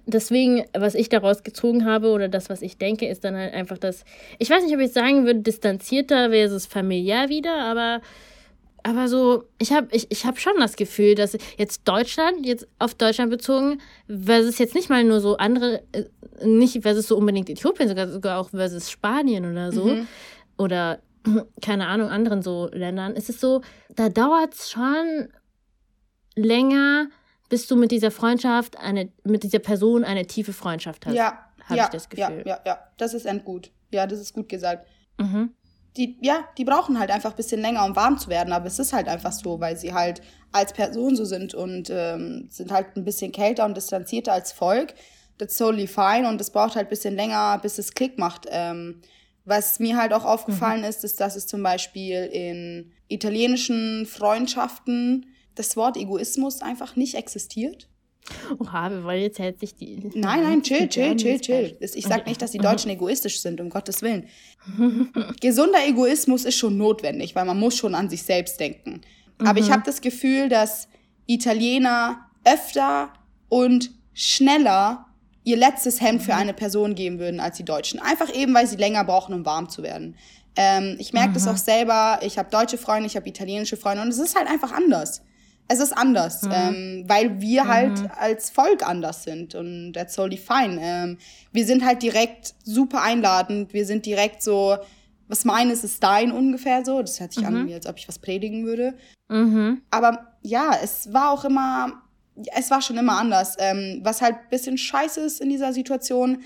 deswegen, was ich daraus gezogen habe oder das, was ich denke, ist dann halt einfach das, ich weiß nicht, ob ich sagen würde, distanzierter versus familiär wieder, aber, aber so, ich habe ich, ich hab schon das Gefühl, dass jetzt Deutschland, jetzt auf Deutschland bezogen, versus jetzt nicht mal nur so andere, äh, nicht versus so unbedingt Äthiopien, sogar, sogar auch versus Spanien oder so, mhm. oder keine Ahnung, anderen so Ländern, ist es so, da dauert es schon länger, bis du mit dieser Freundschaft, eine, mit dieser Person eine tiefe Freundschaft hast. Ja, habe ja, ich das Gefühl. Ja, ja, ja, das ist endgut. Ja, das ist gut gesagt. Mhm. Die, ja, die brauchen halt einfach ein bisschen länger, um warm zu werden, aber es ist halt einfach so, weil sie halt als Person so sind und ähm, sind halt ein bisschen kälter und distanzierter als Volk. That's totally fine und es braucht halt ein bisschen länger, bis es Klick macht. Ähm, was mir halt auch aufgefallen mhm. ist, ist, dass es zum Beispiel in italienischen Freundschaften das Wort Egoismus einfach nicht existiert. Oha, wir wollen jetzt herzlich die. Nein, nein, chill, chill, chill, chill. Ich sage nicht, dass die Deutschen egoistisch sind, um Gottes Willen. Gesunder Egoismus ist schon notwendig, weil man muss schon an sich selbst denken. Aber ich mhm. habe das Gefühl, dass Italiener öfter und schneller ihr letztes Hemd für mhm. eine Person geben würden als die Deutschen. Einfach eben, weil sie länger brauchen, um warm zu werden. Ähm, ich merke das auch selber. Ich habe deutsche Freunde, ich habe italienische Freunde und es ist halt einfach anders es ist anders, mhm. ähm, weil wir halt mhm. als Volk anders sind und that's totally fine. Ähm, wir sind halt direkt super einladend, wir sind direkt so, was meines ist dein ungefähr so. Das hört sich mhm. an, als ob ich was predigen würde. Mhm. Aber ja, es war auch immer, es war schon immer anders. Ähm, was halt ein bisschen scheiße ist in dieser Situation,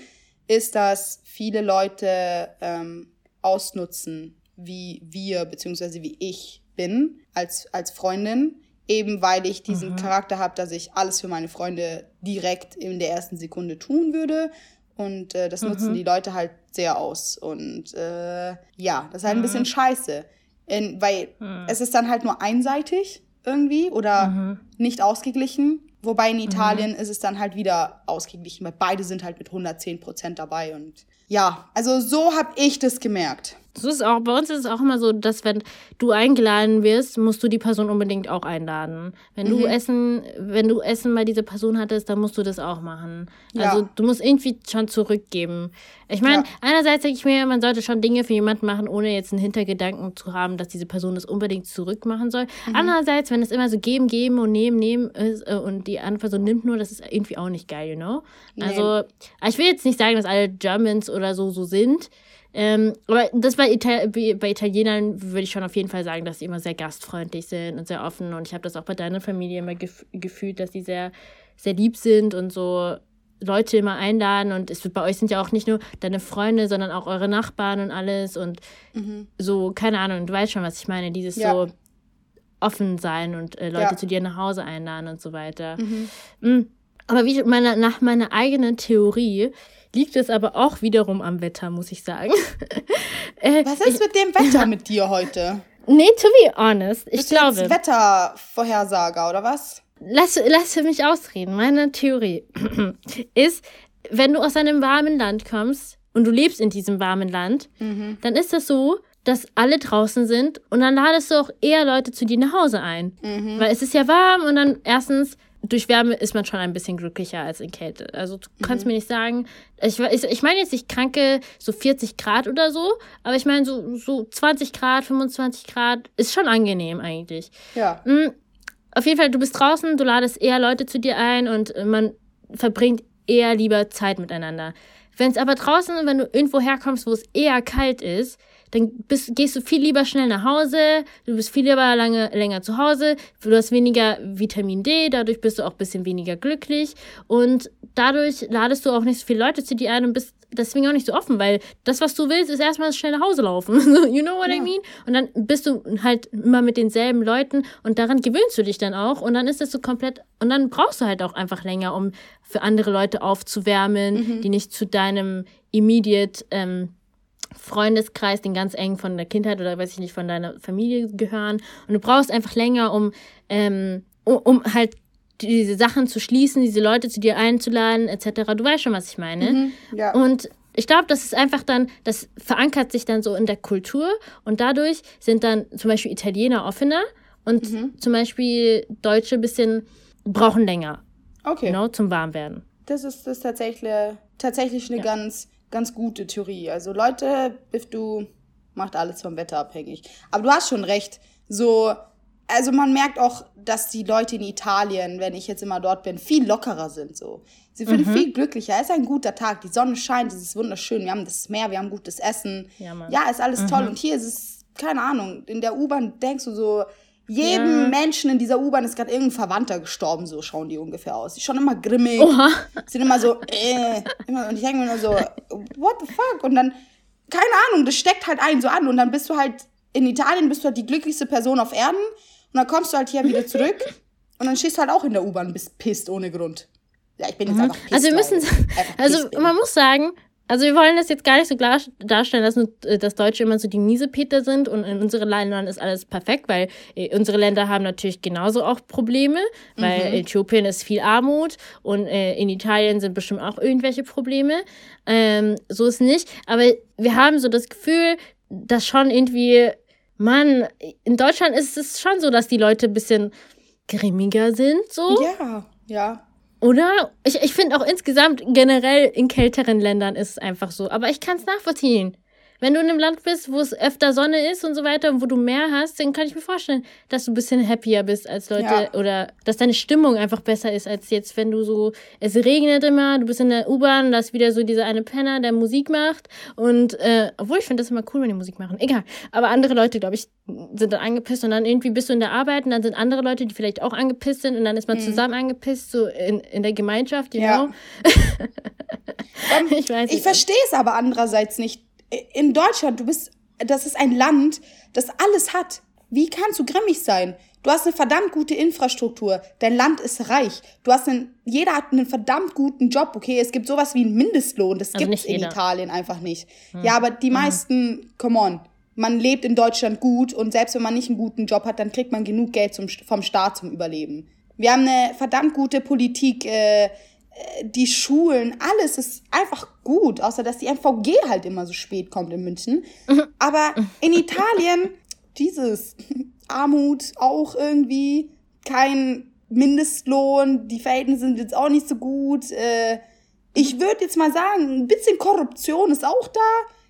ist, dass viele Leute ähm, ausnutzen, wie wir, beziehungsweise wie ich bin als, als Freundin Eben weil ich diesen mhm. Charakter habe, dass ich alles für meine Freunde direkt in der ersten Sekunde tun würde. Und äh, das mhm. nutzen die Leute halt sehr aus. Und äh, ja, das ist halt ein bisschen mhm. scheiße. In, weil mhm. es ist dann halt nur einseitig irgendwie oder mhm. nicht ausgeglichen. Wobei in Italien ist es dann halt wieder ausgeglichen, weil beide sind halt mit 110 Prozent dabei. Und ja, also so habe ich das gemerkt. So ist auch, bei uns ist es auch immer so, dass wenn du eingeladen wirst, musst du die Person unbedingt auch einladen. Wenn mhm. du Essen, wenn du Essen bei dieser Person hattest, dann musst du das auch machen. Ja. Also du musst irgendwie schon zurückgeben. Ich meine, ja. einerseits denke ich mir, man sollte schon Dinge für jemanden machen, ohne jetzt einen Hintergedanken zu haben, dass diese Person das unbedingt zurückmachen soll. Mhm. Andererseits, wenn es immer so geben, geben und nehmen, nehmen ist äh, und die andere Person nimmt nur, das ist irgendwie auch nicht geil, you know? Nee. Also, ich will jetzt nicht sagen, dass alle Germans oder so so sind. Ähm, aber das bei, Ital bei Italienern würde ich schon auf jeden Fall sagen, dass sie immer sehr gastfreundlich sind und sehr offen. Und ich habe das auch bei deiner Familie immer gef gefühlt, dass sie sehr, sehr lieb sind und so Leute immer einladen. Und es wird bei euch sind ja auch nicht nur deine Freunde, sondern auch eure Nachbarn und alles. Und mhm. so, keine Ahnung, du weißt schon, was ich meine. Dieses ja. so offen sein und äh, Leute ja. zu dir nach Hause einladen und so weiter. Mhm. Mhm. Aber wie meine, nach meiner eigenen Theorie liegt es aber auch wiederum am Wetter, muss ich sagen. äh, Was ist ich, mit dem Wetter mit dir heute? Nee, to be honest, ich Bist glaube. Du jetzt Wettervorhersager oder was? Lass, lass mich ausreden. Meine Theorie ist, wenn du aus einem warmen Land kommst und du lebst in diesem warmen Land, mhm. dann ist das so, dass alle draußen sind und dann ladest du auch eher Leute zu dir nach Hause ein. Mhm. Weil es ist ja warm und dann erstens durch Wärme ist man schon ein bisschen glücklicher als in Kälte. Also du kannst mhm. mir nicht sagen, ich, ich, ich meine jetzt nicht kranke so 40 Grad oder so, aber ich meine so, so 20 Grad, 25 Grad ist schon angenehm eigentlich. Ja. Mhm. Auf jeden Fall, du bist draußen, du ladest eher Leute zu dir ein und man verbringt eher lieber Zeit miteinander. Wenn es aber draußen, wenn du irgendwo herkommst, wo es eher kalt ist, dann bist, gehst du viel lieber schnell nach Hause, du bist viel lieber lange, länger zu Hause, du hast weniger Vitamin D, dadurch bist du auch ein bisschen weniger glücklich und dadurch ladest du auch nicht so viele Leute zu dir ein und bist deswegen auch nicht so offen, weil das, was du willst, ist erstmal schnell nach Hause laufen. you know what ja. I mean? Und dann bist du halt immer mit denselben Leuten und daran gewöhnst du dich dann auch und dann ist das so komplett und dann brauchst du halt auch einfach länger, um für andere Leute aufzuwärmen, mhm. die nicht zu deinem immediate ähm, Freundeskreis, den ganz eng von der Kindheit oder weiß ich nicht, von deiner Familie gehören. Und du brauchst einfach länger, um, ähm, um, um halt diese Sachen zu schließen, diese Leute zu dir einzuladen, etc. Du weißt schon, was ich meine. Mhm, ja. Und ich glaube, das ist einfach dann, das verankert sich dann so in der Kultur und dadurch sind dann zum Beispiel Italiener offener und mhm. zum Beispiel Deutsche ein bisschen brauchen länger. Okay. You know, zum Warmwerden. Das ist, das ist tatsächlich, tatsächlich eine ja. ganz, ganz gute Theorie. Also Leute, Biff, du macht alles vom Wetter abhängig. Aber du hast schon recht. So, also man merkt auch, dass die Leute in Italien, wenn ich jetzt immer dort bin, viel lockerer sind. So, sie sind mhm. viel glücklicher. Es ist ein guter Tag. Die Sonne scheint, es ist wunderschön. Wir haben das Meer, wir haben gutes Essen. Ja, Mann. ja ist alles mhm. toll. Und hier ist es keine Ahnung. In der U-Bahn denkst du so, jedem ja. Menschen in dieser U-Bahn ist gerade irgendein Verwandter gestorben, so schauen die ungefähr aus. Die schauen immer grimmig, Oha. sind immer so, äh, immer, und ich denke mir nur so, what the fuck? Und dann, keine Ahnung, das steckt halt einen so an und dann bist du halt, in Italien bist du halt die glücklichste Person auf Erden und dann kommst du halt hier wieder zurück und dann stehst du halt auch in der U-Bahn und bist pisst ohne Grund. Ja, ich bin jetzt mhm. einfach pisst. Also wir müssen, also man muss sagen, also wir wollen das jetzt gar nicht so klar darstellen, dass, nur, äh, dass Deutsche immer so die Miesepeter sind und in unseren Ländern ist alles perfekt, weil äh, unsere Länder haben natürlich genauso auch Probleme, weil mhm. Äthiopien ist viel Armut und äh, in Italien sind bestimmt auch irgendwelche Probleme. Ähm, so ist nicht. Aber wir haben so das Gefühl, dass schon irgendwie, Mann, in Deutschland ist es schon so, dass die Leute ein bisschen grimmiger sind, so. Ja, ja. Oder? Ich, ich finde auch insgesamt generell in kälteren Ländern ist es einfach so. Aber ich kann es nachvollziehen. Wenn du in einem Land bist, wo es öfter Sonne ist und so weiter und wo du mehr hast, dann kann ich mir vorstellen, dass du ein bisschen happier bist als Leute ja. oder dass deine Stimmung einfach besser ist als jetzt, wenn du so, es regnet immer, du bist in der U-Bahn, da ist wieder so dieser eine Penner, der Musik macht und, äh, obwohl ich finde das immer cool, wenn die Musik machen, egal. Aber andere Leute, glaube ich, sind dann angepisst und dann irgendwie bist du in der Arbeit und dann sind andere Leute, die vielleicht auch angepisst sind und dann ist man mhm. zusammen angepisst, so in, in der Gemeinschaft, you ja. know? ich Ich verstehe es aber andererseits nicht in Deutschland, du bist, das ist ein Land, das alles hat. Wie kannst du grimmig sein? Du hast eine verdammt gute Infrastruktur. Dein Land ist reich. Du hast einen, jeder hat einen verdammt guten Job. Okay, es gibt sowas wie einen Mindestlohn. Das also gibt's in Italien einfach nicht. Hm. Ja, aber die hm. meisten, come on. Man lebt in Deutschland gut und selbst wenn man nicht einen guten Job hat, dann kriegt man genug Geld zum, vom Staat zum Überleben. Wir haben eine verdammt gute Politik, äh, die Schulen, alles ist einfach gut, außer dass die MVG halt immer so spät kommt in München. Aber in Italien, dieses Armut auch irgendwie, kein Mindestlohn, die Verhältnisse sind jetzt auch nicht so gut. Äh, ich würde jetzt mal sagen, ein bisschen Korruption ist auch da.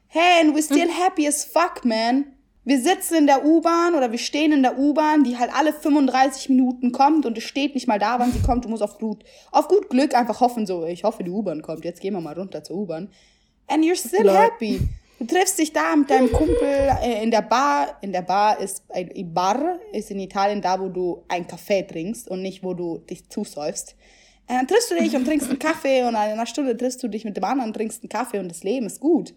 Hey, and we're still happy as fuck, man wir sitzen in der U-Bahn oder wir stehen in der U-Bahn, die halt alle 35 Minuten kommt und es steht nicht mal da, wann sie kommt. Du musst auf gut, auf gut Glück einfach hoffen, so, ich hoffe, die U-Bahn kommt. Jetzt gehen wir mal runter zur U-Bahn. And you're still happy. Du triffst dich da mit deinem Kumpel äh, in der Bar. In der Bar ist ein Bar, ist in Italien da, wo du einen Kaffee trinkst und nicht, wo du dich zusäufst. Und äh, dann triffst du dich und trinkst einen Kaffee und in einer Stunde triffst du dich mit dem anderen, trinkst einen Kaffee und das Leben ist gut.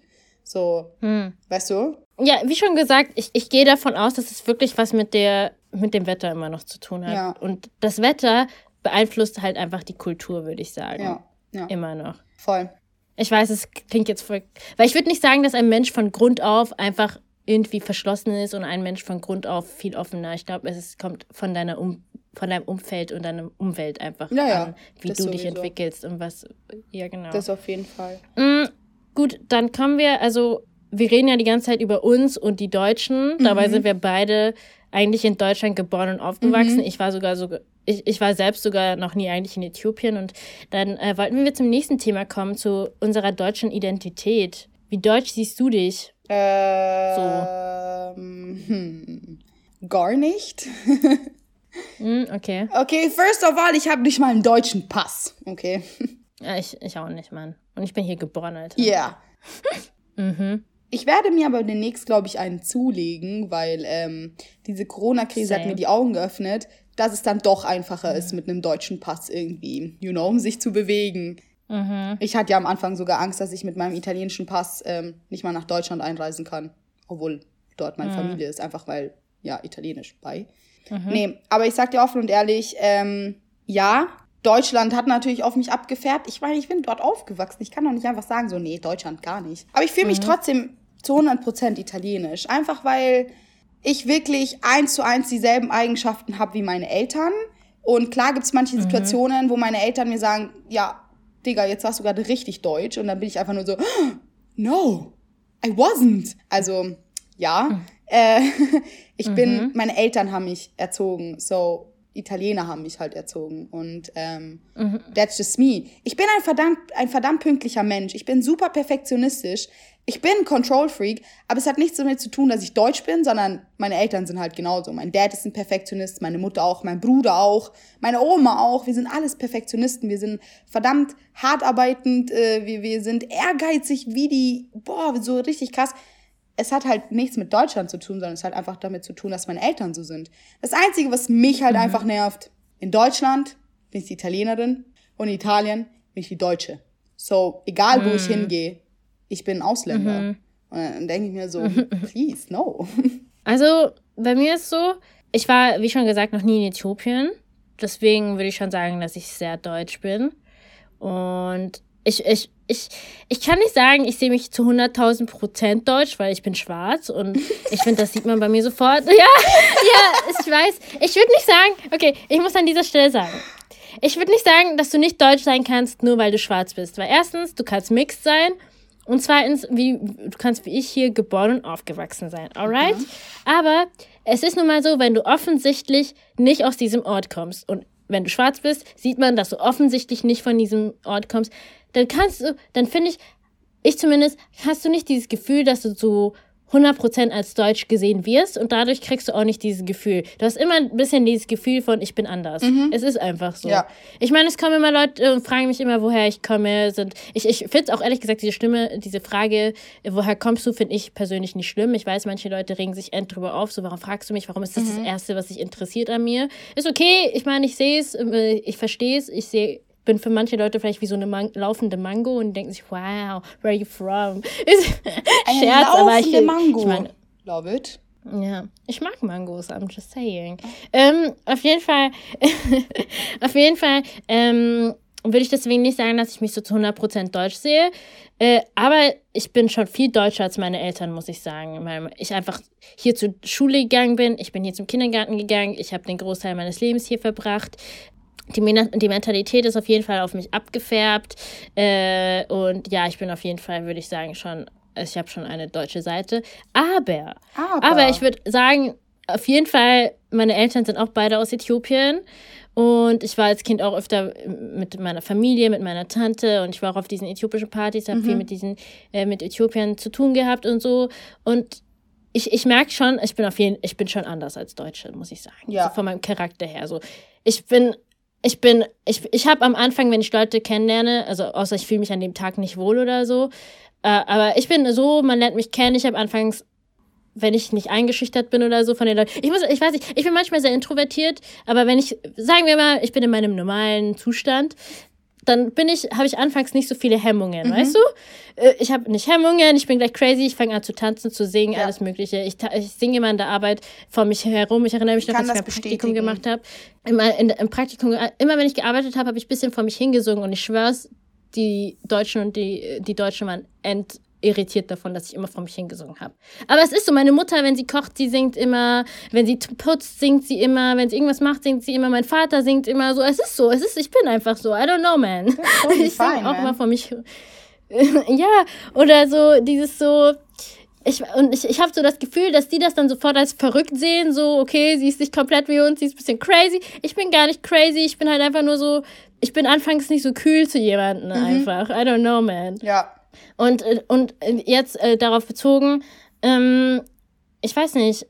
So, hm. weißt du? Ja, wie schon gesagt, ich, ich gehe davon aus, dass es wirklich was mit der mit dem Wetter immer noch zu tun hat. Ja. Und das Wetter beeinflusst halt einfach die Kultur, würde ich sagen. Ja, ja. Immer noch. Voll. Ich weiß, es klingt jetzt voll. Weil ich würde nicht sagen, dass ein Mensch von Grund auf einfach irgendwie verschlossen ist und ein Mensch von Grund auf viel offener. Ich glaube, es kommt von deiner um von deinem Umfeld und deiner Umwelt einfach ja, ja. an, wie du sowieso. dich entwickelst und was. Ja, genau. Das auf jeden Fall. Mhm, gut, dann kommen wir, also wir reden ja die ganze Zeit über uns und die Deutschen. Mhm. Dabei sind wir beide eigentlich in Deutschland geboren und aufgewachsen. Mhm. Ich war sogar so, ich, ich war selbst sogar noch nie eigentlich in Äthiopien. Und dann äh, wollten wir zum nächsten Thema kommen, zu unserer deutschen Identität. Wie deutsch siehst du dich? Ähm, so. Hm, gar nicht. mm, okay. Okay, first of all, ich habe nicht mal einen deutschen Pass. Okay. Ja, ich, ich auch nicht, Mann. Und ich bin hier geboren, Alter. Ja. Yeah. mhm. Ich werde mir aber demnächst, glaube ich, einen zulegen, weil ähm, diese Corona-Krise hat mir die Augen geöffnet, dass es dann doch einfacher mhm. ist, mit einem deutschen Pass irgendwie, you know, um sich zu bewegen. Mhm. Ich hatte ja am Anfang sogar Angst, dass ich mit meinem italienischen Pass ähm, nicht mal nach Deutschland einreisen kann, obwohl dort meine mhm. Familie ist, einfach weil, ja, italienisch bei. Mhm. Nee, aber ich sag dir offen und ehrlich, ähm, ja, Deutschland hat natürlich auf mich abgefärbt. Ich meine, ich bin dort aufgewachsen. Ich kann doch nicht einfach sagen, so, nee, Deutschland gar nicht. Aber ich fühle mich mhm. trotzdem zu 100% italienisch. Einfach weil ich wirklich eins zu eins dieselben Eigenschaften habe wie meine Eltern. Und klar gibt es manche mhm. Situationen, wo meine Eltern mir sagen, ja, Digga, jetzt sagst du gerade richtig Deutsch. Und dann bin ich einfach nur so, no, I wasn't. Also, ja. Mhm. Äh, ich bin, mhm. meine Eltern haben mich erzogen. So, Italiener haben mich halt erzogen. Und ähm, mhm. that's just me. Ich bin ein verdammt, ein verdammt pünktlicher Mensch. Ich bin super perfektionistisch. Ich bin ein Control Freak, aber es hat nichts damit zu tun, dass ich deutsch bin, sondern meine Eltern sind halt genauso. Mein Dad ist ein Perfektionist, meine Mutter auch, mein Bruder auch, meine Oma auch. Wir sind alles Perfektionisten. Wir sind verdammt hart arbeitend, äh, wir, wir sind ehrgeizig wie die, boah, so richtig krass es hat halt nichts mit Deutschland zu tun, sondern es hat einfach damit zu tun, dass meine Eltern so sind. Das Einzige, was mich halt mhm. einfach nervt, in Deutschland bin ich die Italienerin und in Italien bin ich die Deutsche. So, egal wo mhm. ich hingehe, ich bin Ausländer. Mhm. Und dann denke ich mir so, please, no. Also, bei mir ist so, ich war, wie schon gesagt, noch nie in Äthiopien. Deswegen würde ich schon sagen, dass ich sehr deutsch bin. Und ich, ich, ich, ich kann nicht sagen, ich sehe mich zu 100.000 Prozent deutsch, weil ich bin schwarz und ich finde, das sieht man bei mir sofort. Ja, ja, ich weiß. Ich würde nicht sagen, okay, ich muss an dieser Stelle sagen, ich würde nicht sagen, dass du nicht deutsch sein kannst, nur weil du schwarz bist. Weil erstens, du kannst mixed sein und zweitens, wie, du kannst wie ich hier geboren und aufgewachsen sein, alright? Mhm. Aber es ist nun mal so, wenn du offensichtlich nicht aus diesem Ort kommst und wenn du schwarz bist, sieht man, dass du offensichtlich nicht von diesem Ort kommst, dann kannst du, dann finde ich, ich zumindest, hast du nicht dieses Gefühl, dass du so 100% als deutsch gesehen wirst und dadurch kriegst du auch nicht dieses Gefühl. Du hast immer ein bisschen dieses Gefühl von, ich bin anders. Mhm. Es ist einfach so. Ja. Ich meine, es kommen immer Leute und fragen mich immer, woher ich komme. Sind, ich ich finde es auch ehrlich gesagt, diese Stimme, diese Frage, woher kommst du, finde ich persönlich nicht schlimm. Ich weiß, manche Leute regen sich end drüber auf, so, warum fragst du mich, warum ist das mhm. das Erste, was dich interessiert an mir? Ist okay, ich meine, ich sehe es, äh, ich verstehe es, ich sehe bin für manche Leute vielleicht wie so eine Man laufende Mango und denken sich, wow, where are you from? Ist eine Scherz, laufende ich, Mango. Ich meine, Love it. Ja, ich mag Mangos, I'm just saying. Ähm, auf jeden Fall, auf jeden Fall ähm, würde ich deswegen nicht sagen, dass ich mich so zu 100% deutsch sehe. Äh, aber ich bin schon viel deutscher als meine Eltern, muss ich sagen. Weil ich einfach hier zur Schule gegangen bin, ich bin hier zum Kindergarten gegangen, ich habe den Großteil meines Lebens hier verbracht die, die Mentalität ist auf jeden Fall auf mich abgefärbt. Äh, und ja, ich bin auf jeden Fall, würde ich sagen, schon, ich habe schon eine deutsche Seite. Aber, aber, aber ich würde sagen, auf jeden Fall, meine Eltern sind auch beide aus Äthiopien. Und ich war als Kind auch öfter mit meiner Familie, mit meiner Tante und ich war auch auf diesen äthiopischen Partys, habe mhm. viel mit diesen, äh, mit Äthiopien zu tun gehabt und so. Und ich, ich merke schon, ich bin auf jeden ich bin schon anders als Deutsche, muss ich sagen. Ja. Also von meinem Charakter her. So, ich bin ich bin, ich, ich habe am Anfang, wenn ich Leute kennenlerne, also außer ich fühle mich an dem Tag nicht wohl oder so, äh, aber ich bin so, man lernt mich kennen, ich habe anfangs, wenn ich nicht eingeschüchtert bin oder so von den Leuten, ich muss, ich weiß nicht, ich bin manchmal sehr introvertiert, aber wenn ich, sagen wir mal, ich bin in meinem normalen Zustand, dann bin ich, habe ich anfangs nicht so viele Hemmungen, mhm. weißt du? Äh, ich habe nicht Hemmungen, ich bin gleich crazy, ich fange an zu tanzen, zu singen, ja. alles Mögliche. Ich, ich singe immer in der Arbeit vor mich herum. Ich erinnere mich noch, dass ich ein Praktikum gemacht habe. Immer in, im Praktikum, immer wenn ich gearbeitet habe, habe ich ein bisschen vor mich hingesungen und ich schwör's, die Deutschen und die, die Deutschen waren end irritiert davon, dass ich immer vor mich hingesungen habe. Aber es ist so, meine Mutter, wenn sie kocht, sie singt immer, wenn sie putzt, singt sie immer, wenn sie irgendwas macht, singt sie immer, mein Vater singt immer so. Es ist so, es ist, ich bin einfach so, I don't know, man. Ich singe auch man. immer vor mich. ja, oder so, dieses so, ich, und ich, ich habe so das Gefühl, dass die das dann sofort als verrückt sehen, so, okay, sie ist nicht komplett wie uns, sie ist ein bisschen crazy. Ich bin gar nicht crazy, ich bin halt einfach nur so, ich bin anfangs nicht so kühl zu jemandem mhm. einfach. I don't know, man. Ja. Und, äh, und jetzt äh, darauf bezogen, ähm, ich weiß nicht,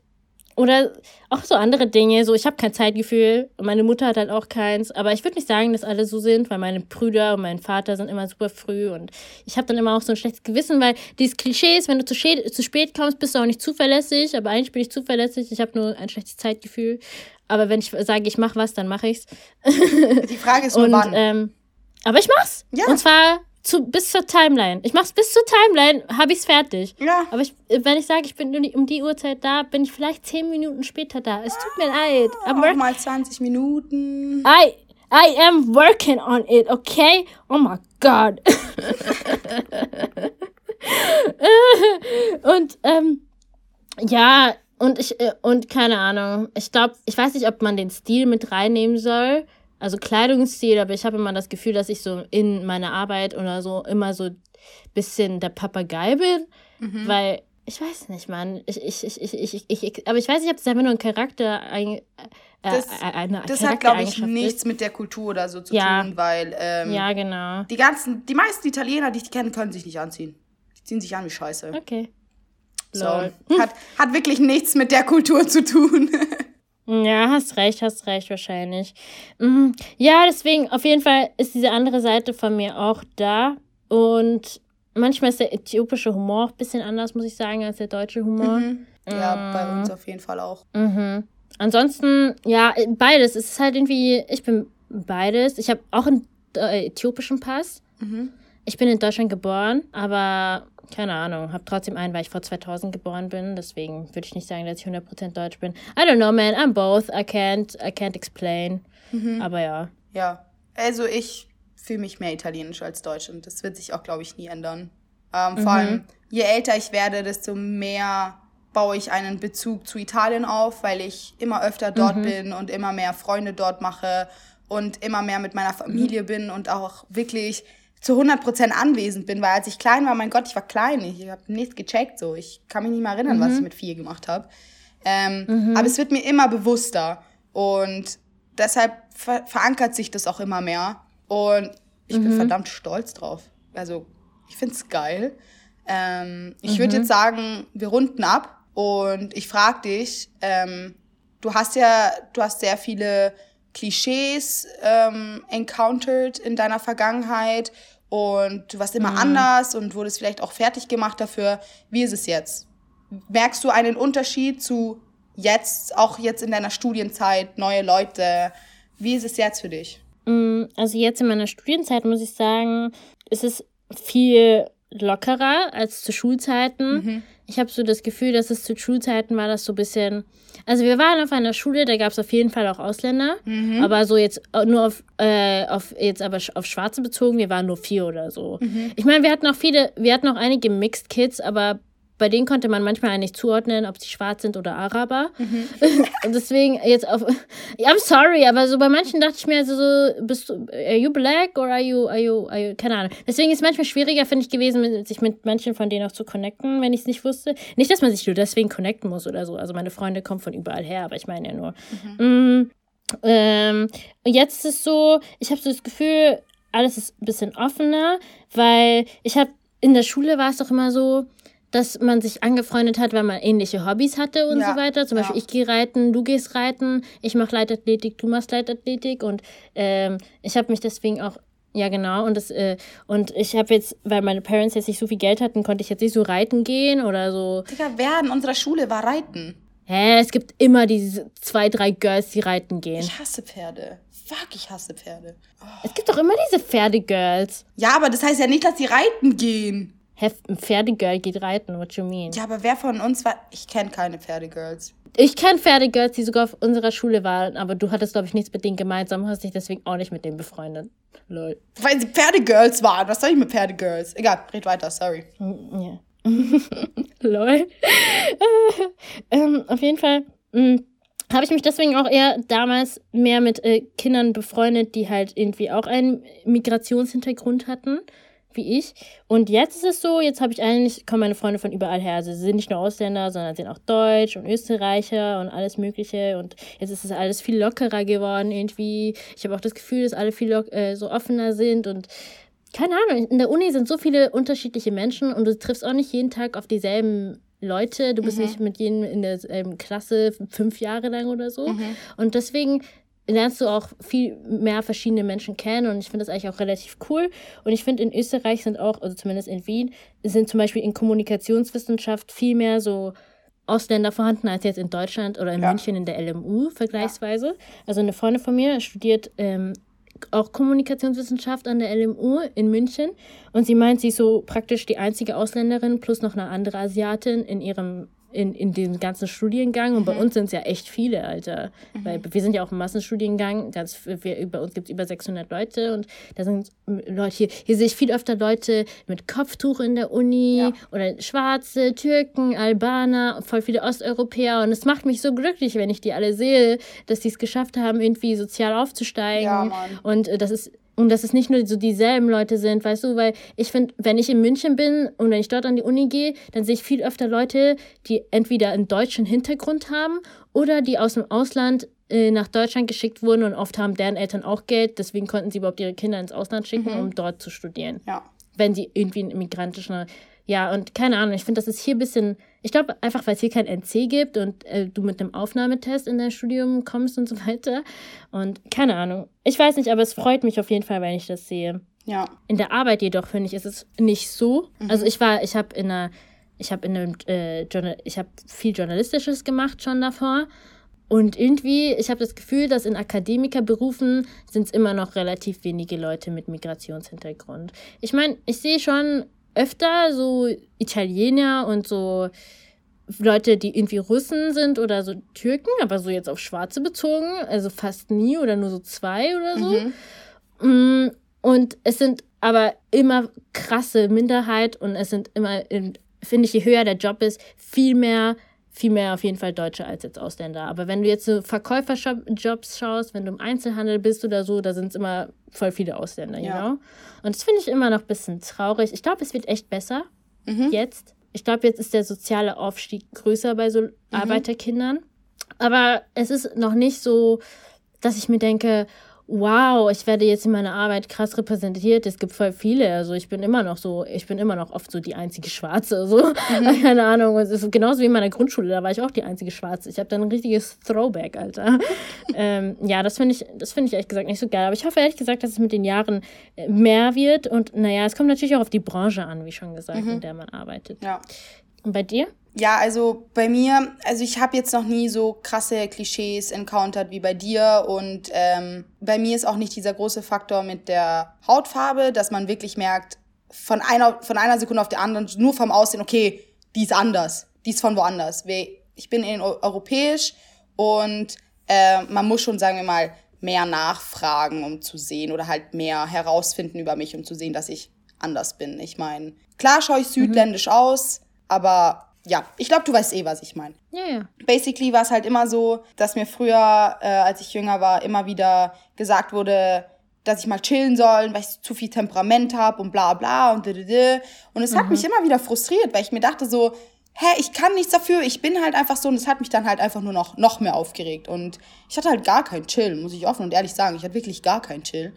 oder auch so andere Dinge. So, ich habe kein Zeitgefühl und meine Mutter hat halt auch keins. Aber ich würde nicht sagen, dass alle so sind, weil meine Brüder und mein Vater sind immer super früh und ich habe dann immer auch so ein schlechtes Gewissen, weil dieses Klischee ist, wenn du zu, zu spät kommst, bist du auch nicht zuverlässig. Aber eigentlich bin ich zuverlässig. Ich habe nur ein schlechtes Zeitgefühl. Aber wenn ich sage, ich mache was, dann mache ich's. Die Frage ist nur und, wann. Ähm, aber ich mach's. Ja. Und zwar zu, bis zur Timeline. Ich mach's bis zur Timeline, habe ich's fertig. Ja. Aber ich, wenn ich sage, ich bin um die Uhrzeit da, bin ich vielleicht zehn Minuten später da. Es tut mir leid. Aber mal 20 Minuten. I, I am working on it, okay? Oh my God. und, ähm, ja, und ich, äh, und keine Ahnung. Ich glaube, ich weiß nicht, ob man den Stil mit reinnehmen soll also Kleidungsstil, aber ich habe immer das Gefühl, dass ich so in meiner Arbeit oder so immer so ein bisschen der Papagei bin, mhm. weil ich weiß nicht, Mann. Ich, ich, ich, ich, ich, ich, aber ich weiß nicht, ob das einfach nur ein Charakter, ein, äh, das, äh, eine das hat, glaube ich, nichts ist. mit der Kultur oder so zu ja. tun, weil ähm, ja, genau. die ganzen, die meisten Italiener, die ich kenne, können sich nicht anziehen. Die ziehen sich an wie Scheiße. Okay. So, hat, hat wirklich nichts mit der Kultur zu tun. Ja, hast recht, hast recht, wahrscheinlich. Mhm. Ja, deswegen, auf jeden Fall ist diese andere Seite von mir auch da. Und manchmal ist der äthiopische Humor auch ein bisschen anders, muss ich sagen, als der deutsche Humor. Mhm. Ja, mhm. bei uns auf jeden Fall auch. Mhm. Ansonsten, ja, beides. Es ist halt irgendwie, ich bin beides. Ich habe auch einen äh, äthiopischen Pass. Mhm. Ich bin in Deutschland geboren, aber keine Ahnung, habe trotzdem einen, weil ich vor 2000 geboren bin. Deswegen würde ich nicht sagen, dass ich 100% deutsch bin. I don't know, man. I'm both. I can't, I can't explain. Mhm. Aber ja. Ja. Also ich fühle mich mehr italienisch als deutsch und das wird sich auch, glaube ich, nie ändern. Ähm, vor mhm. allem, je älter ich werde, desto mehr baue ich einen Bezug zu Italien auf, weil ich immer öfter dort mhm. bin und immer mehr Freunde dort mache und immer mehr mit meiner Familie bin und auch wirklich zu 100% anwesend bin, weil als ich klein war, mein Gott, ich war klein, ich habe nichts gecheckt, so. Ich kann mich nicht mehr erinnern, mhm. was ich mit vier gemacht habe. Ähm, mhm. Aber es wird mir immer bewusster und deshalb ver verankert sich das auch immer mehr und ich mhm. bin verdammt stolz drauf. Also, ich finde es geil. Ähm, ich würde mhm. jetzt sagen, wir runden ab und ich frage dich, ähm, du hast ja, du hast sehr viele Klischees ähm, encountered in deiner Vergangenheit und du warst immer mhm. anders und wurdest vielleicht auch fertig gemacht dafür. Wie ist es jetzt? Merkst du einen Unterschied zu jetzt, auch jetzt in deiner Studienzeit, neue Leute? Wie ist es jetzt für dich? Mm, also jetzt in meiner Studienzeit muss ich sagen, ist es viel lockerer als zu Schulzeiten. Mhm. Ich habe so das Gefühl, dass es zu Schulzeiten war das so ein bisschen. Also wir waren auf einer Schule, da gab es auf jeden Fall auch Ausländer, mhm. aber so jetzt äh, nur auf, äh, auf jetzt aber auf Schwarze bezogen, wir waren nur vier oder so. Mhm. Ich meine, wir hatten auch viele, wir hatten auch einige Mixed Kids, aber bei denen konnte man manchmal nicht zuordnen, ob sie schwarz sind oder Araber. Mhm. Und deswegen jetzt auf. I'm sorry, aber so bei manchen dachte ich mir also so, bist du, are you black or are you, are you, are you, keine Ahnung. Deswegen ist es manchmal schwieriger, finde ich, gewesen, sich mit manchen von denen auch zu connecten, wenn ich es nicht wusste. Nicht, dass man sich nur deswegen connecten muss oder so. Also meine Freunde kommen von überall her, aber ich meine ja nur. Mhm. Mm, ähm, und jetzt ist es so, ich habe so das Gefühl, alles ist ein bisschen offener, weil ich habe in der Schule war es doch immer so, dass man sich angefreundet hat, weil man ähnliche Hobbys hatte und ja, so weiter. Zum ja. Beispiel, ich gehe reiten, du gehst reiten, ich mache Leichtathletik, du machst Leichtathletik und ähm, ich habe mich deswegen auch ja, genau. Und, das, äh, und ich habe jetzt, weil meine Parents jetzt nicht so viel Geld hatten, konnte ich jetzt nicht so reiten gehen oder so. Digga, wer in unserer Schule war reiten? Hä, es gibt immer diese zwei, drei Girls, die reiten gehen. Ich hasse Pferde. Fuck, ich hasse Pferde. Oh. Es gibt doch immer diese Pferdegirls. Ja, aber das heißt ja nicht, dass sie reiten gehen. Ein Pferdegirl geht reiten, what you mean? Ja, aber wer von uns war. Ich kenne keine Pferdegirls. Ich kenne Pferdegirls, die sogar auf unserer Schule waren, aber du hattest, glaube ich, nichts mit denen gemeinsam, hast dich deswegen auch nicht mit denen befreundet. Lol. Weil sie Pferdegirls waren. Was soll ich mit Pferdegirls? Egal, red weiter, sorry. Mm, ja. Lol. ähm, auf jeden Fall mm, habe ich mich deswegen auch eher damals mehr mit äh, Kindern befreundet, die halt irgendwie auch einen Migrationshintergrund hatten wie ich. Und jetzt ist es so, jetzt habe ich eigentlich, kommen meine Freunde von überall her. Also sie sind nicht nur Ausländer, sondern sind auch Deutsch und Österreicher und alles Mögliche. Und jetzt ist es alles viel lockerer geworden irgendwie. Ich habe auch das Gefühl, dass alle viel äh, so offener sind und keine Ahnung, in der Uni sind so viele unterschiedliche Menschen und du triffst auch nicht jeden Tag auf dieselben Leute, du bist mhm. nicht mit jedem in der ähm, Klasse fünf Jahre lang oder so. Mhm. Und deswegen lernst du auch viel mehr verschiedene Menschen kennen und ich finde das eigentlich auch relativ cool. Und ich finde in Österreich sind auch, also zumindest in Wien, sind zum Beispiel in Kommunikationswissenschaft viel mehr so Ausländer vorhanden als jetzt in Deutschland oder in ja. München in der LMU vergleichsweise. Ja. Also eine Freundin von mir studiert ähm, auch Kommunikationswissenschaft an der LMU in München und sie meint, sie ist so praktisch die einzige Ausländerin plus noch eine andere Asiatin in ihrem in, in dem ganzen Studiengang. Und mhm. bei uns sind es ja echt viele, Alter. Mhm. Weil wir sind ja auch im Massenstudiengang. Ganz, wir, bei uns gibt es über 600 Leute. Und da sind Leute hier. Hier sehe ich viel öfter Leute mit Kopftuch in der Uni. Ja. Oder Schwarze, Türken, Albaner, voll viele Osteuropäer. Und es macht mich so glücklich, wenn ich die alle sehe, dass die es geschafft haben, irgendwie sozial aufzusteigen. Ja, und äh, das ist und dass es nicht nur so dieselben Leute sind, weißt du, weil ich finde, wenn ich in München bin und wenn ich dort an die Uni gehe, dann sehe ich viel öfter Leute, die entweder einen deutschen Hintergrund haben oder die aus dem Ausland äh, nach Deutschland geschickt wurden und oft haben deren Eltern auch Geld, deswegen konnten sie überhaupt ihre Kinder ins Ausland schicken, mhm. um dort zu studieren. Ja. Wenn sie irgendwie einen migrantischen ja, und keine Ahnung, ich finde, das ist hier ein bisschen, ich glaube einfach, weil es hier kein NC gibt und äh, du mit einem Aufnahmetest in dein Studium kommst und so weiter. Und keine Ahnung, ich weiß nicht, aber es freut mich auf jeden Fall, wenn ich das sehe. Ja. In der Arbeit jedoch, finde ich, ist es nicht so. Mhm. Also ich war, ich habe in einer, ich habe in einem, äh, Journal ich habe viel Journalistisches gemacht schon davor. Und irgendwie, ich habe das Gefühl, dass in Akademikerberufen sind es immer noch relativ wenige Leute mit Migrationshintergrund. Ich meine, ich sehe schon öfter so Italiener und so Leute, die irgendwie Russen sind oder so Türken, aber so jetzt auf Schwarze bezogen, also fast nie oder nur so zwei oder so. Mhm. Und es sind aber immer krasse Minderheit und es sind immer, finde ich, je höher der Job ist, viel mehr viel mehr auf jeden Fall Deutsche als jetzt Ausländer. Aber wenn du jetzt so Verkäuferjobs schaust, wenn du im Einzelhandel bist oder so, da sind es immer voll viele Ausländer, ja. know? Und das finde ich immer noch ein bisschen traurig. Ich glaube, es wird echt besser mhm. jetzt. Ich glaube, jetzt ist der soziale Aufstieg größer bei so mhm. Arbeiterkindern. Aber es ist noch nicht so, dass ich mir denke, wow, ich werde jetzt in meiner Arbeit krass repräsentiert. Es gibt voll viele. Also ich bin immer noch so, ich bin immer noch oft so die einzige Schwarze. So, mhm. keine Ahnung. Es ist genauso wie in meiner Grundschule, da war ich auch die einzige Schwarze. Ich habe dann ein richtiges Throwback, Alter. ähm, ja, das finde ich, das finde ich ehrlich gesagt nicht so geil. Aber ich hoffe ehrlich gesagt, dass es mit den Jahren äh, mehr wird. Und naja, es kommt natürlich auch auf die Branche an, wie schon gesagt, mhm. in der man arbeitet. Ja. Und bei dir? Ja, also bei mir, also ich habe jetzt noch nie so krasse Klischees encountered wie bei dir und ähm, bei mir ist auch nicht dieser große Faktor mit der Hautfarbe, dass man wirklich merkt, von einer, von einer Sekunde auf die andere, nur vom Aussehen, okay, die ist anders, die ist von woanders. Ich bin in europäisch und äh, man muss schon, sagen wir mal, mehr nachfragen, um zu sehen oder halt mehr herausfinden über mich, um zu sehen, dass ich anders bin. Ich meine, klar schaue ich mhm. südländisch mhm. aus, aber ja, ich glaube, du weißt eh, was ich meine. Ja, ja. Basically war es halt immer so, dass mir früher, äh, als ich jünger war, immer wieder gesagt wurde, dass ich mal chillen soll, weil ich zu viel Temperament habe und bla bla und dödödö. Und es mhm. hat mich immer wieder frustriert, weil ich mir dachte so, hä, ich kann nichts dafür, ich bin halt einfach so und es hat mich dann halt einfach nur noch, noch mehr aufgeregt. Und ich hatte halt gar keinen Chill, muss ich offen und ehrlich sagen. Ich hatte wirklich gar keinen Chill.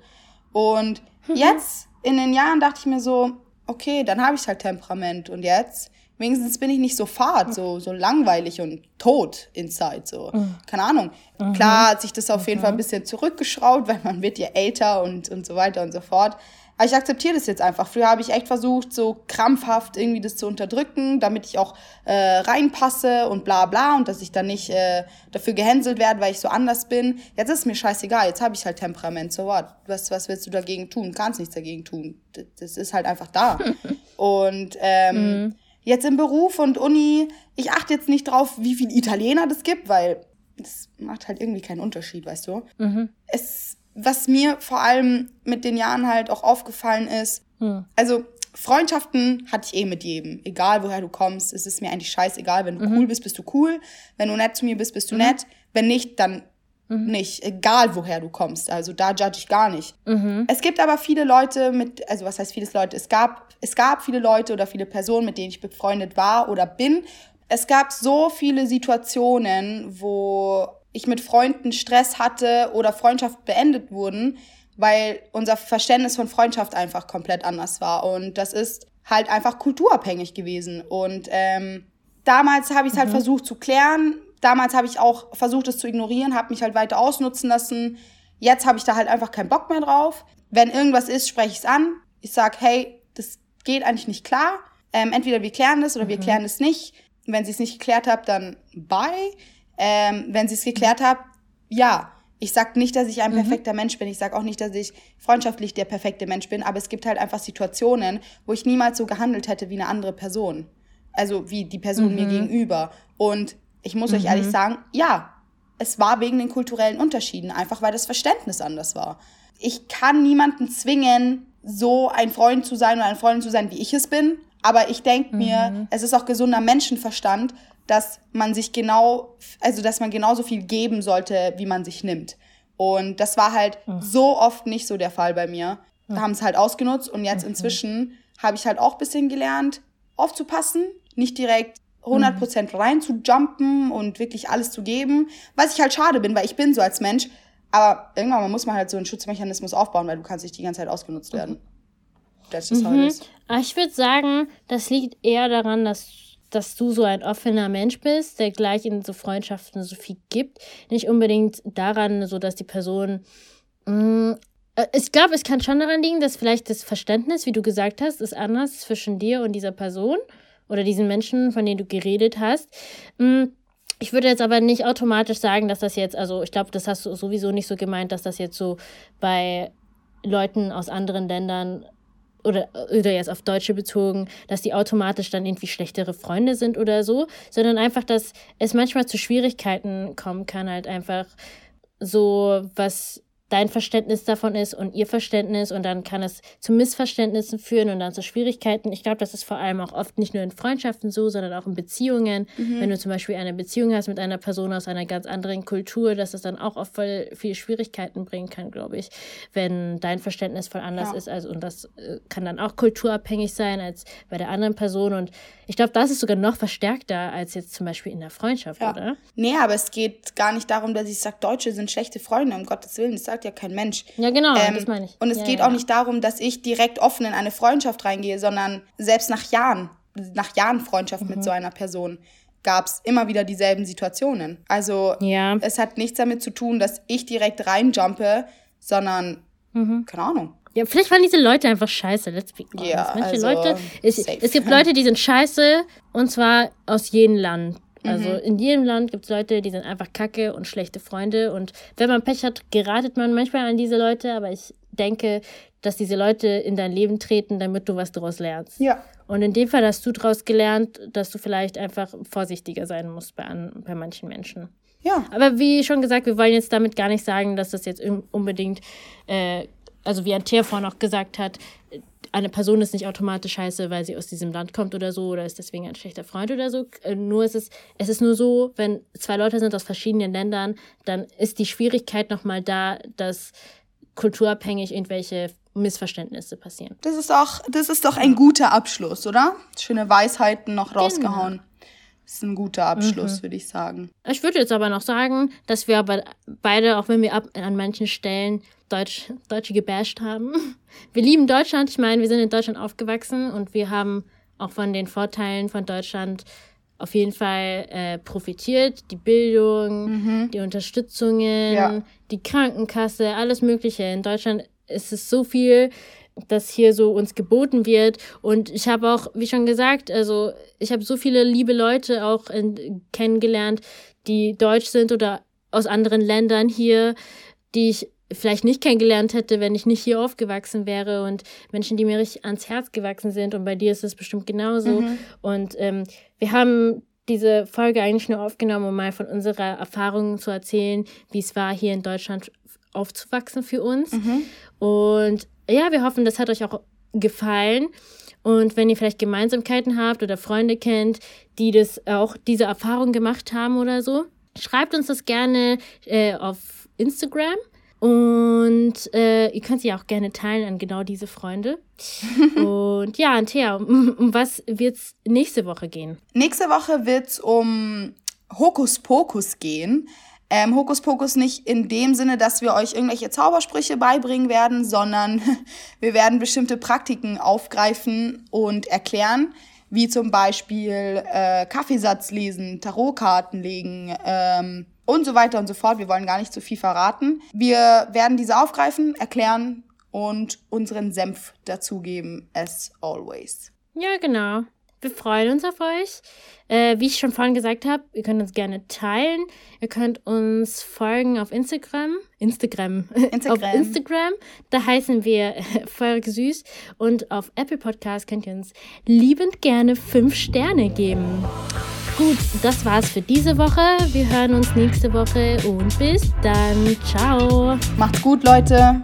Und mhm. jetzt, in den Jahren, dachte ich mir so, okay, dann habe ich halt Temperament. Und jetzt wenigstens bin ich nicht so fad, so, so langweilig und tot inside, so. Mhm. Keine Ahnung. Mhm. Klar hat sich das auf jeden mhm. Fall ein bisschen zurückgeschraubt, weil man wird ja älter und, und so weiter und so fort. Aber ich akzeptiere das jetzt einfach. Früher habe ich echt versucht, so krampfhaft irgendwie das zu unterdrücken, damit ich auch äh, reinpasse und bla bla und dass ich dann nicht äh, dafür gehänselt werde, weil ich so anders bin. Jetzt ist es mir scheißegal, jetzt habe ich halt Temperament. So what? Was, was willst du dagegen tun? Kannst nichts dagegen tun. Das, das ist halt einfach da. und ähm, mhm jetzt im Beruf und Uni, ich achte jetzt nicht drauf, wie viele Italiener das gibt, weil das macht halt irgendwie keinen Unterschied, weißt du? Mhm. Es, was mir vor allem mit den Jahren halt auch aufgefallen ist, mhm. also Freundschaften hatte ich eh mit jedem. Egal woher du kommst, es ist mir eigentlich scheißegal. Wenn du mhm. cool bist, bist du cool. Wenn du nett zu mir bist, bist du mhm. nett. Wenn nicht, dann Mhm. Nicht, egal woher du kommst. Also da judge ich gar nicht. Mhm. Es gibt aber viele Leute mit, also was heißt vieles Leute? Es gab, es gab viele Leute oder viele Personen, mit denen ich befreundet war oder bin. Es gab so viele Situationen, wo ich mit Freunden Stress hatte oder Freundschaft beendet wurden, weil unser Verständnis von Freundschaft einfach komplett anders war. Und das ist halt einfach kulturabhängig gewesen. Und ähm, damals habe ich es halt mhm. versucht zu klären. Damals habe ich auch versucht, es zu ignorieren, habe mich halt weiter ausnutzen lassen. Jetzt habe ich da halt einfach keinen Bock mehr drauf. Wenn irgendwas ist, spreche ich es an. Ich sag, hey, das geht eigentlich nicht klar. Ähm, entweder wir klären das oder mhm. wir klären es nicht. Wenn sie es nicht geklärt habt, dann bye. Ähm, wenn sie es geklärt habt, ja. Ich sag nicht, dass ich ein mhm. perfekter Mensch bin. Ich sag auch nicht, dass ich freundschaftlich der perfekte Mensch bin. Aber es gibt halt einfach Situationen, wo ich niemals so gehandelt hätte wie eine andere Person. Also wie die Person mhm. mir gegenüber. Und ich muss mhm. euch ehrlich sagen, ja, es war wegen den kulturellen Unterschieden, einfach weil das Verständnis anders war. Ich kann niemanden zwingen, so ein Freund zu sein oder eine Freundin zu sein, wie ich es bin. Aber ich denke mir, mhm. es ist auch gesunder Menschenverstand, dass man sich genau, also dass man genauso viel geben sollte, wie man sich nimmt. Und das war halt mhm. so oft nicht so der Fall bei mir. Da haben es halt ausgenutzt und jetzt mhm. inzwischen habe ich halt auch bisschen gelernt, aufzupassen, nicht direkt 100% rein zu jumpen und wirklich alles zu geben. Was ich halt schade bin, weil ich bin so als Mensch. Aber irgendwann muss man halt so einen Schutzmechanismus aufbauen, weil du kannst nicht die ganze Zeit ausgenutzt werden. Das ist mhm. Ich würde sagen, das liegt eher daran, dass, dass du so ein offener Mensch bist, der gleich in so Freundschaften so viel gibt. Nicht unbedingt daran, so dass die Person mh, mm, äh, ich glaube, es kann schon daran liegen, dass vielleicht das Verständnis, wie du gesagt hast, ist anders zwischen dir und dieser Person oder diesen Menschen, von denen du geredet hast. Mm, ich würde jetzt aber nicht automatisch sagen, dass das jetzt, also ich glaube, das hast du sowieso nicht so gemeint, dass das jetzt so bei Leuten aus anderen Ländern oder, oder jetzt auf Deutsche bezogen, dass die automatisch dann irgendwie schlechtere Freunde sind oder so, sondern einfach, dass es manchmal zu Schwierigkeiten kommen kann, halt einfach so, was dein Verständnis davon ist und ihr Verständnis und dann kann es zu Missverständnissen führen und dann zu Schwierigkeiten. Ich glaube, das ist vor allem auch oft nicht nur in Freundschaften so, sondern auch in Beziehungen. Mhm. Wenn du zum Beispiel eine Beziehung hast mit einer Person aus einer ganz anderen Kultur, dass es dann auch oft voll viele Schwierigkeiten bringen kann, glaube ich, wenn dein Verständnis voll anders ja. ist. Also, und das äh, kann dann auch kulturabhängig sein als bei der anderen Person. Und ich glaube, das ist sogar noch verstärkter als jetzt zum Beispiel in der Freundschaft, ja. oder? Nee, aber es geht gar nicht darum, dass ich sage, Deutsche sind schlechte Freunde, um Gottes Willen. Das sagt ja kein Mensch. Ja, genau, ähm, das meine ich. Und es ja, geht ja. auch nicht darum, dass ich direkt offen in eine Freundschaft reingehe, sondern selbst nach Jahren, nach Jahren Freundschaft mhm. mit so einer Person gab es immer wieder dieselben Situationen. Also ja. es hat nichts damit zu tun, dass ich direkt reinjumpe, sondern mhm. keine Ahnung. Ja, vielleicht waren diese Leute einfach scheiße. Let's be honest. Ja, Manche also, Leute, es, es gibt Leute, die sind scheiße und zwar aus jedem Land. Also mhm. in jedem Land gibt es Leute, die sind einfach kacke und schlechte Freunde. Und wenn man Pech hat, geratet man manchmal an diese Leute. Aber ich denke, dass diese Leute in dein Leben treten, damit du was daraus lernst. Ja. Und in dem Fall hast du daraus gelernt, dass du vielleicht einfach vorsichtiger sein musst bei, an, bei manchen Menschen. Ja. Aber wie schon gesagt, wir wollen jetzt damit gar nicht sagen, dass das jetzt unbedingt, äh, also wie Antea vorhin auch gesagt hat, eine Person ist nicht automatisch scheiße, weil sie aus diesem Land kommt oder so oder ist deswegen ein schlechter Freund oder so. Äh, nur ist es, es ist nur so, wenn zwei Leute sind aus verschiedenen Ländern, dann ist die Schwierigkeit nochmal da, dass kulturabhängig irgendwelche Missverständnisse passieren. Das ist auch, das ist doch ein guter Abschluss, oder? Schöne Weisheiten noch rausgehauen. Genau. Das ist ein guter Abschluss, mhm. würde ich sagen. Ich würde jetzt aber noch sagen, dass wir aber beide, auch wenn wir ab, an manchen Stellen Deutsch, Deutsche gebasht haben. Wir lieben Deutschland. Ich meine, wir sind in Deutschland aufgewachsen und wir haben auch von den Vorteilen von Deutschland auf jeden Fall äh, profitiert. Die Bildung, mhm. die Unterstützungen, ja. die Krankenkasse, alles Mögliche. In Deutschland ist es so viel, dass hier so uns geboten wird. Und ich habe auch, wie schon gesagt, also ich habe so viele liebe Leute auch in, kennengelernt, die deutsch sind oder aus anderen Ländern hier, die ich vielleicht nicht kennengelernt hätte, wenn ich nicht hier aufgewachsen wäre und Menschen, die mir richtig ans Herz gewachsen sind und bei dir ist es bestimmt genauso. Mhm. Und ähm, wir haben diese Folge eigentlich nur aufgenommen, um mal von unserer Erfahrung zu erzählen, wie es war, hier in Deutschland aufzuwachsen für uns. Mhm. Und ja, wir hoffen, das hat euch auch gefallen. Und wenn ihr vielleicht Gemeinsamkeiten habt oder Freunde kennt, die das auch diese Erfahrung gemacht haben oder so, schreibt uns das gerne äh, auf Instagram. Und äh, ihr könnt sie auch gerne teilen an genau diese Freunde. Und ja, Antea, um, um was wird's nächste Woche gehen? Nächste Woche wird's um Hokuspokus gehen. Ähm, Hokuspokus nicht in dem Sinne, dass wir euch irgendwelche Zaubersprüche beibringen werden, sondern wir werden bestimmte Praktiken aufgreifen und erklären, wie zum Beispiel äh, Kaffeesatz lesen, Tarotkarten legen ähm, und so weiter und so fort. Wir wollen gar nicht zu viel verraten. Wir werden diese aufgreifen, erklären und unseren Senf dazugeben, as always. Ja, genau. Wir freuen uns auf euch. Äh, wie ich schon vorhin gesagt habe, ihr könnt uns gerne teilen. Ihr könnt uns folgen auf Instagram. Instagram. Instagram. auf Instagram. Da heißen wir Feurig Süß. Und auf Apple Podcast könnt ihr uns liebend gerne fünf Sterne geben. Gut, das war's für diese Woche. Wir hören uns nächste Woche und bis dann. Ciao. Macht's gut, Leute.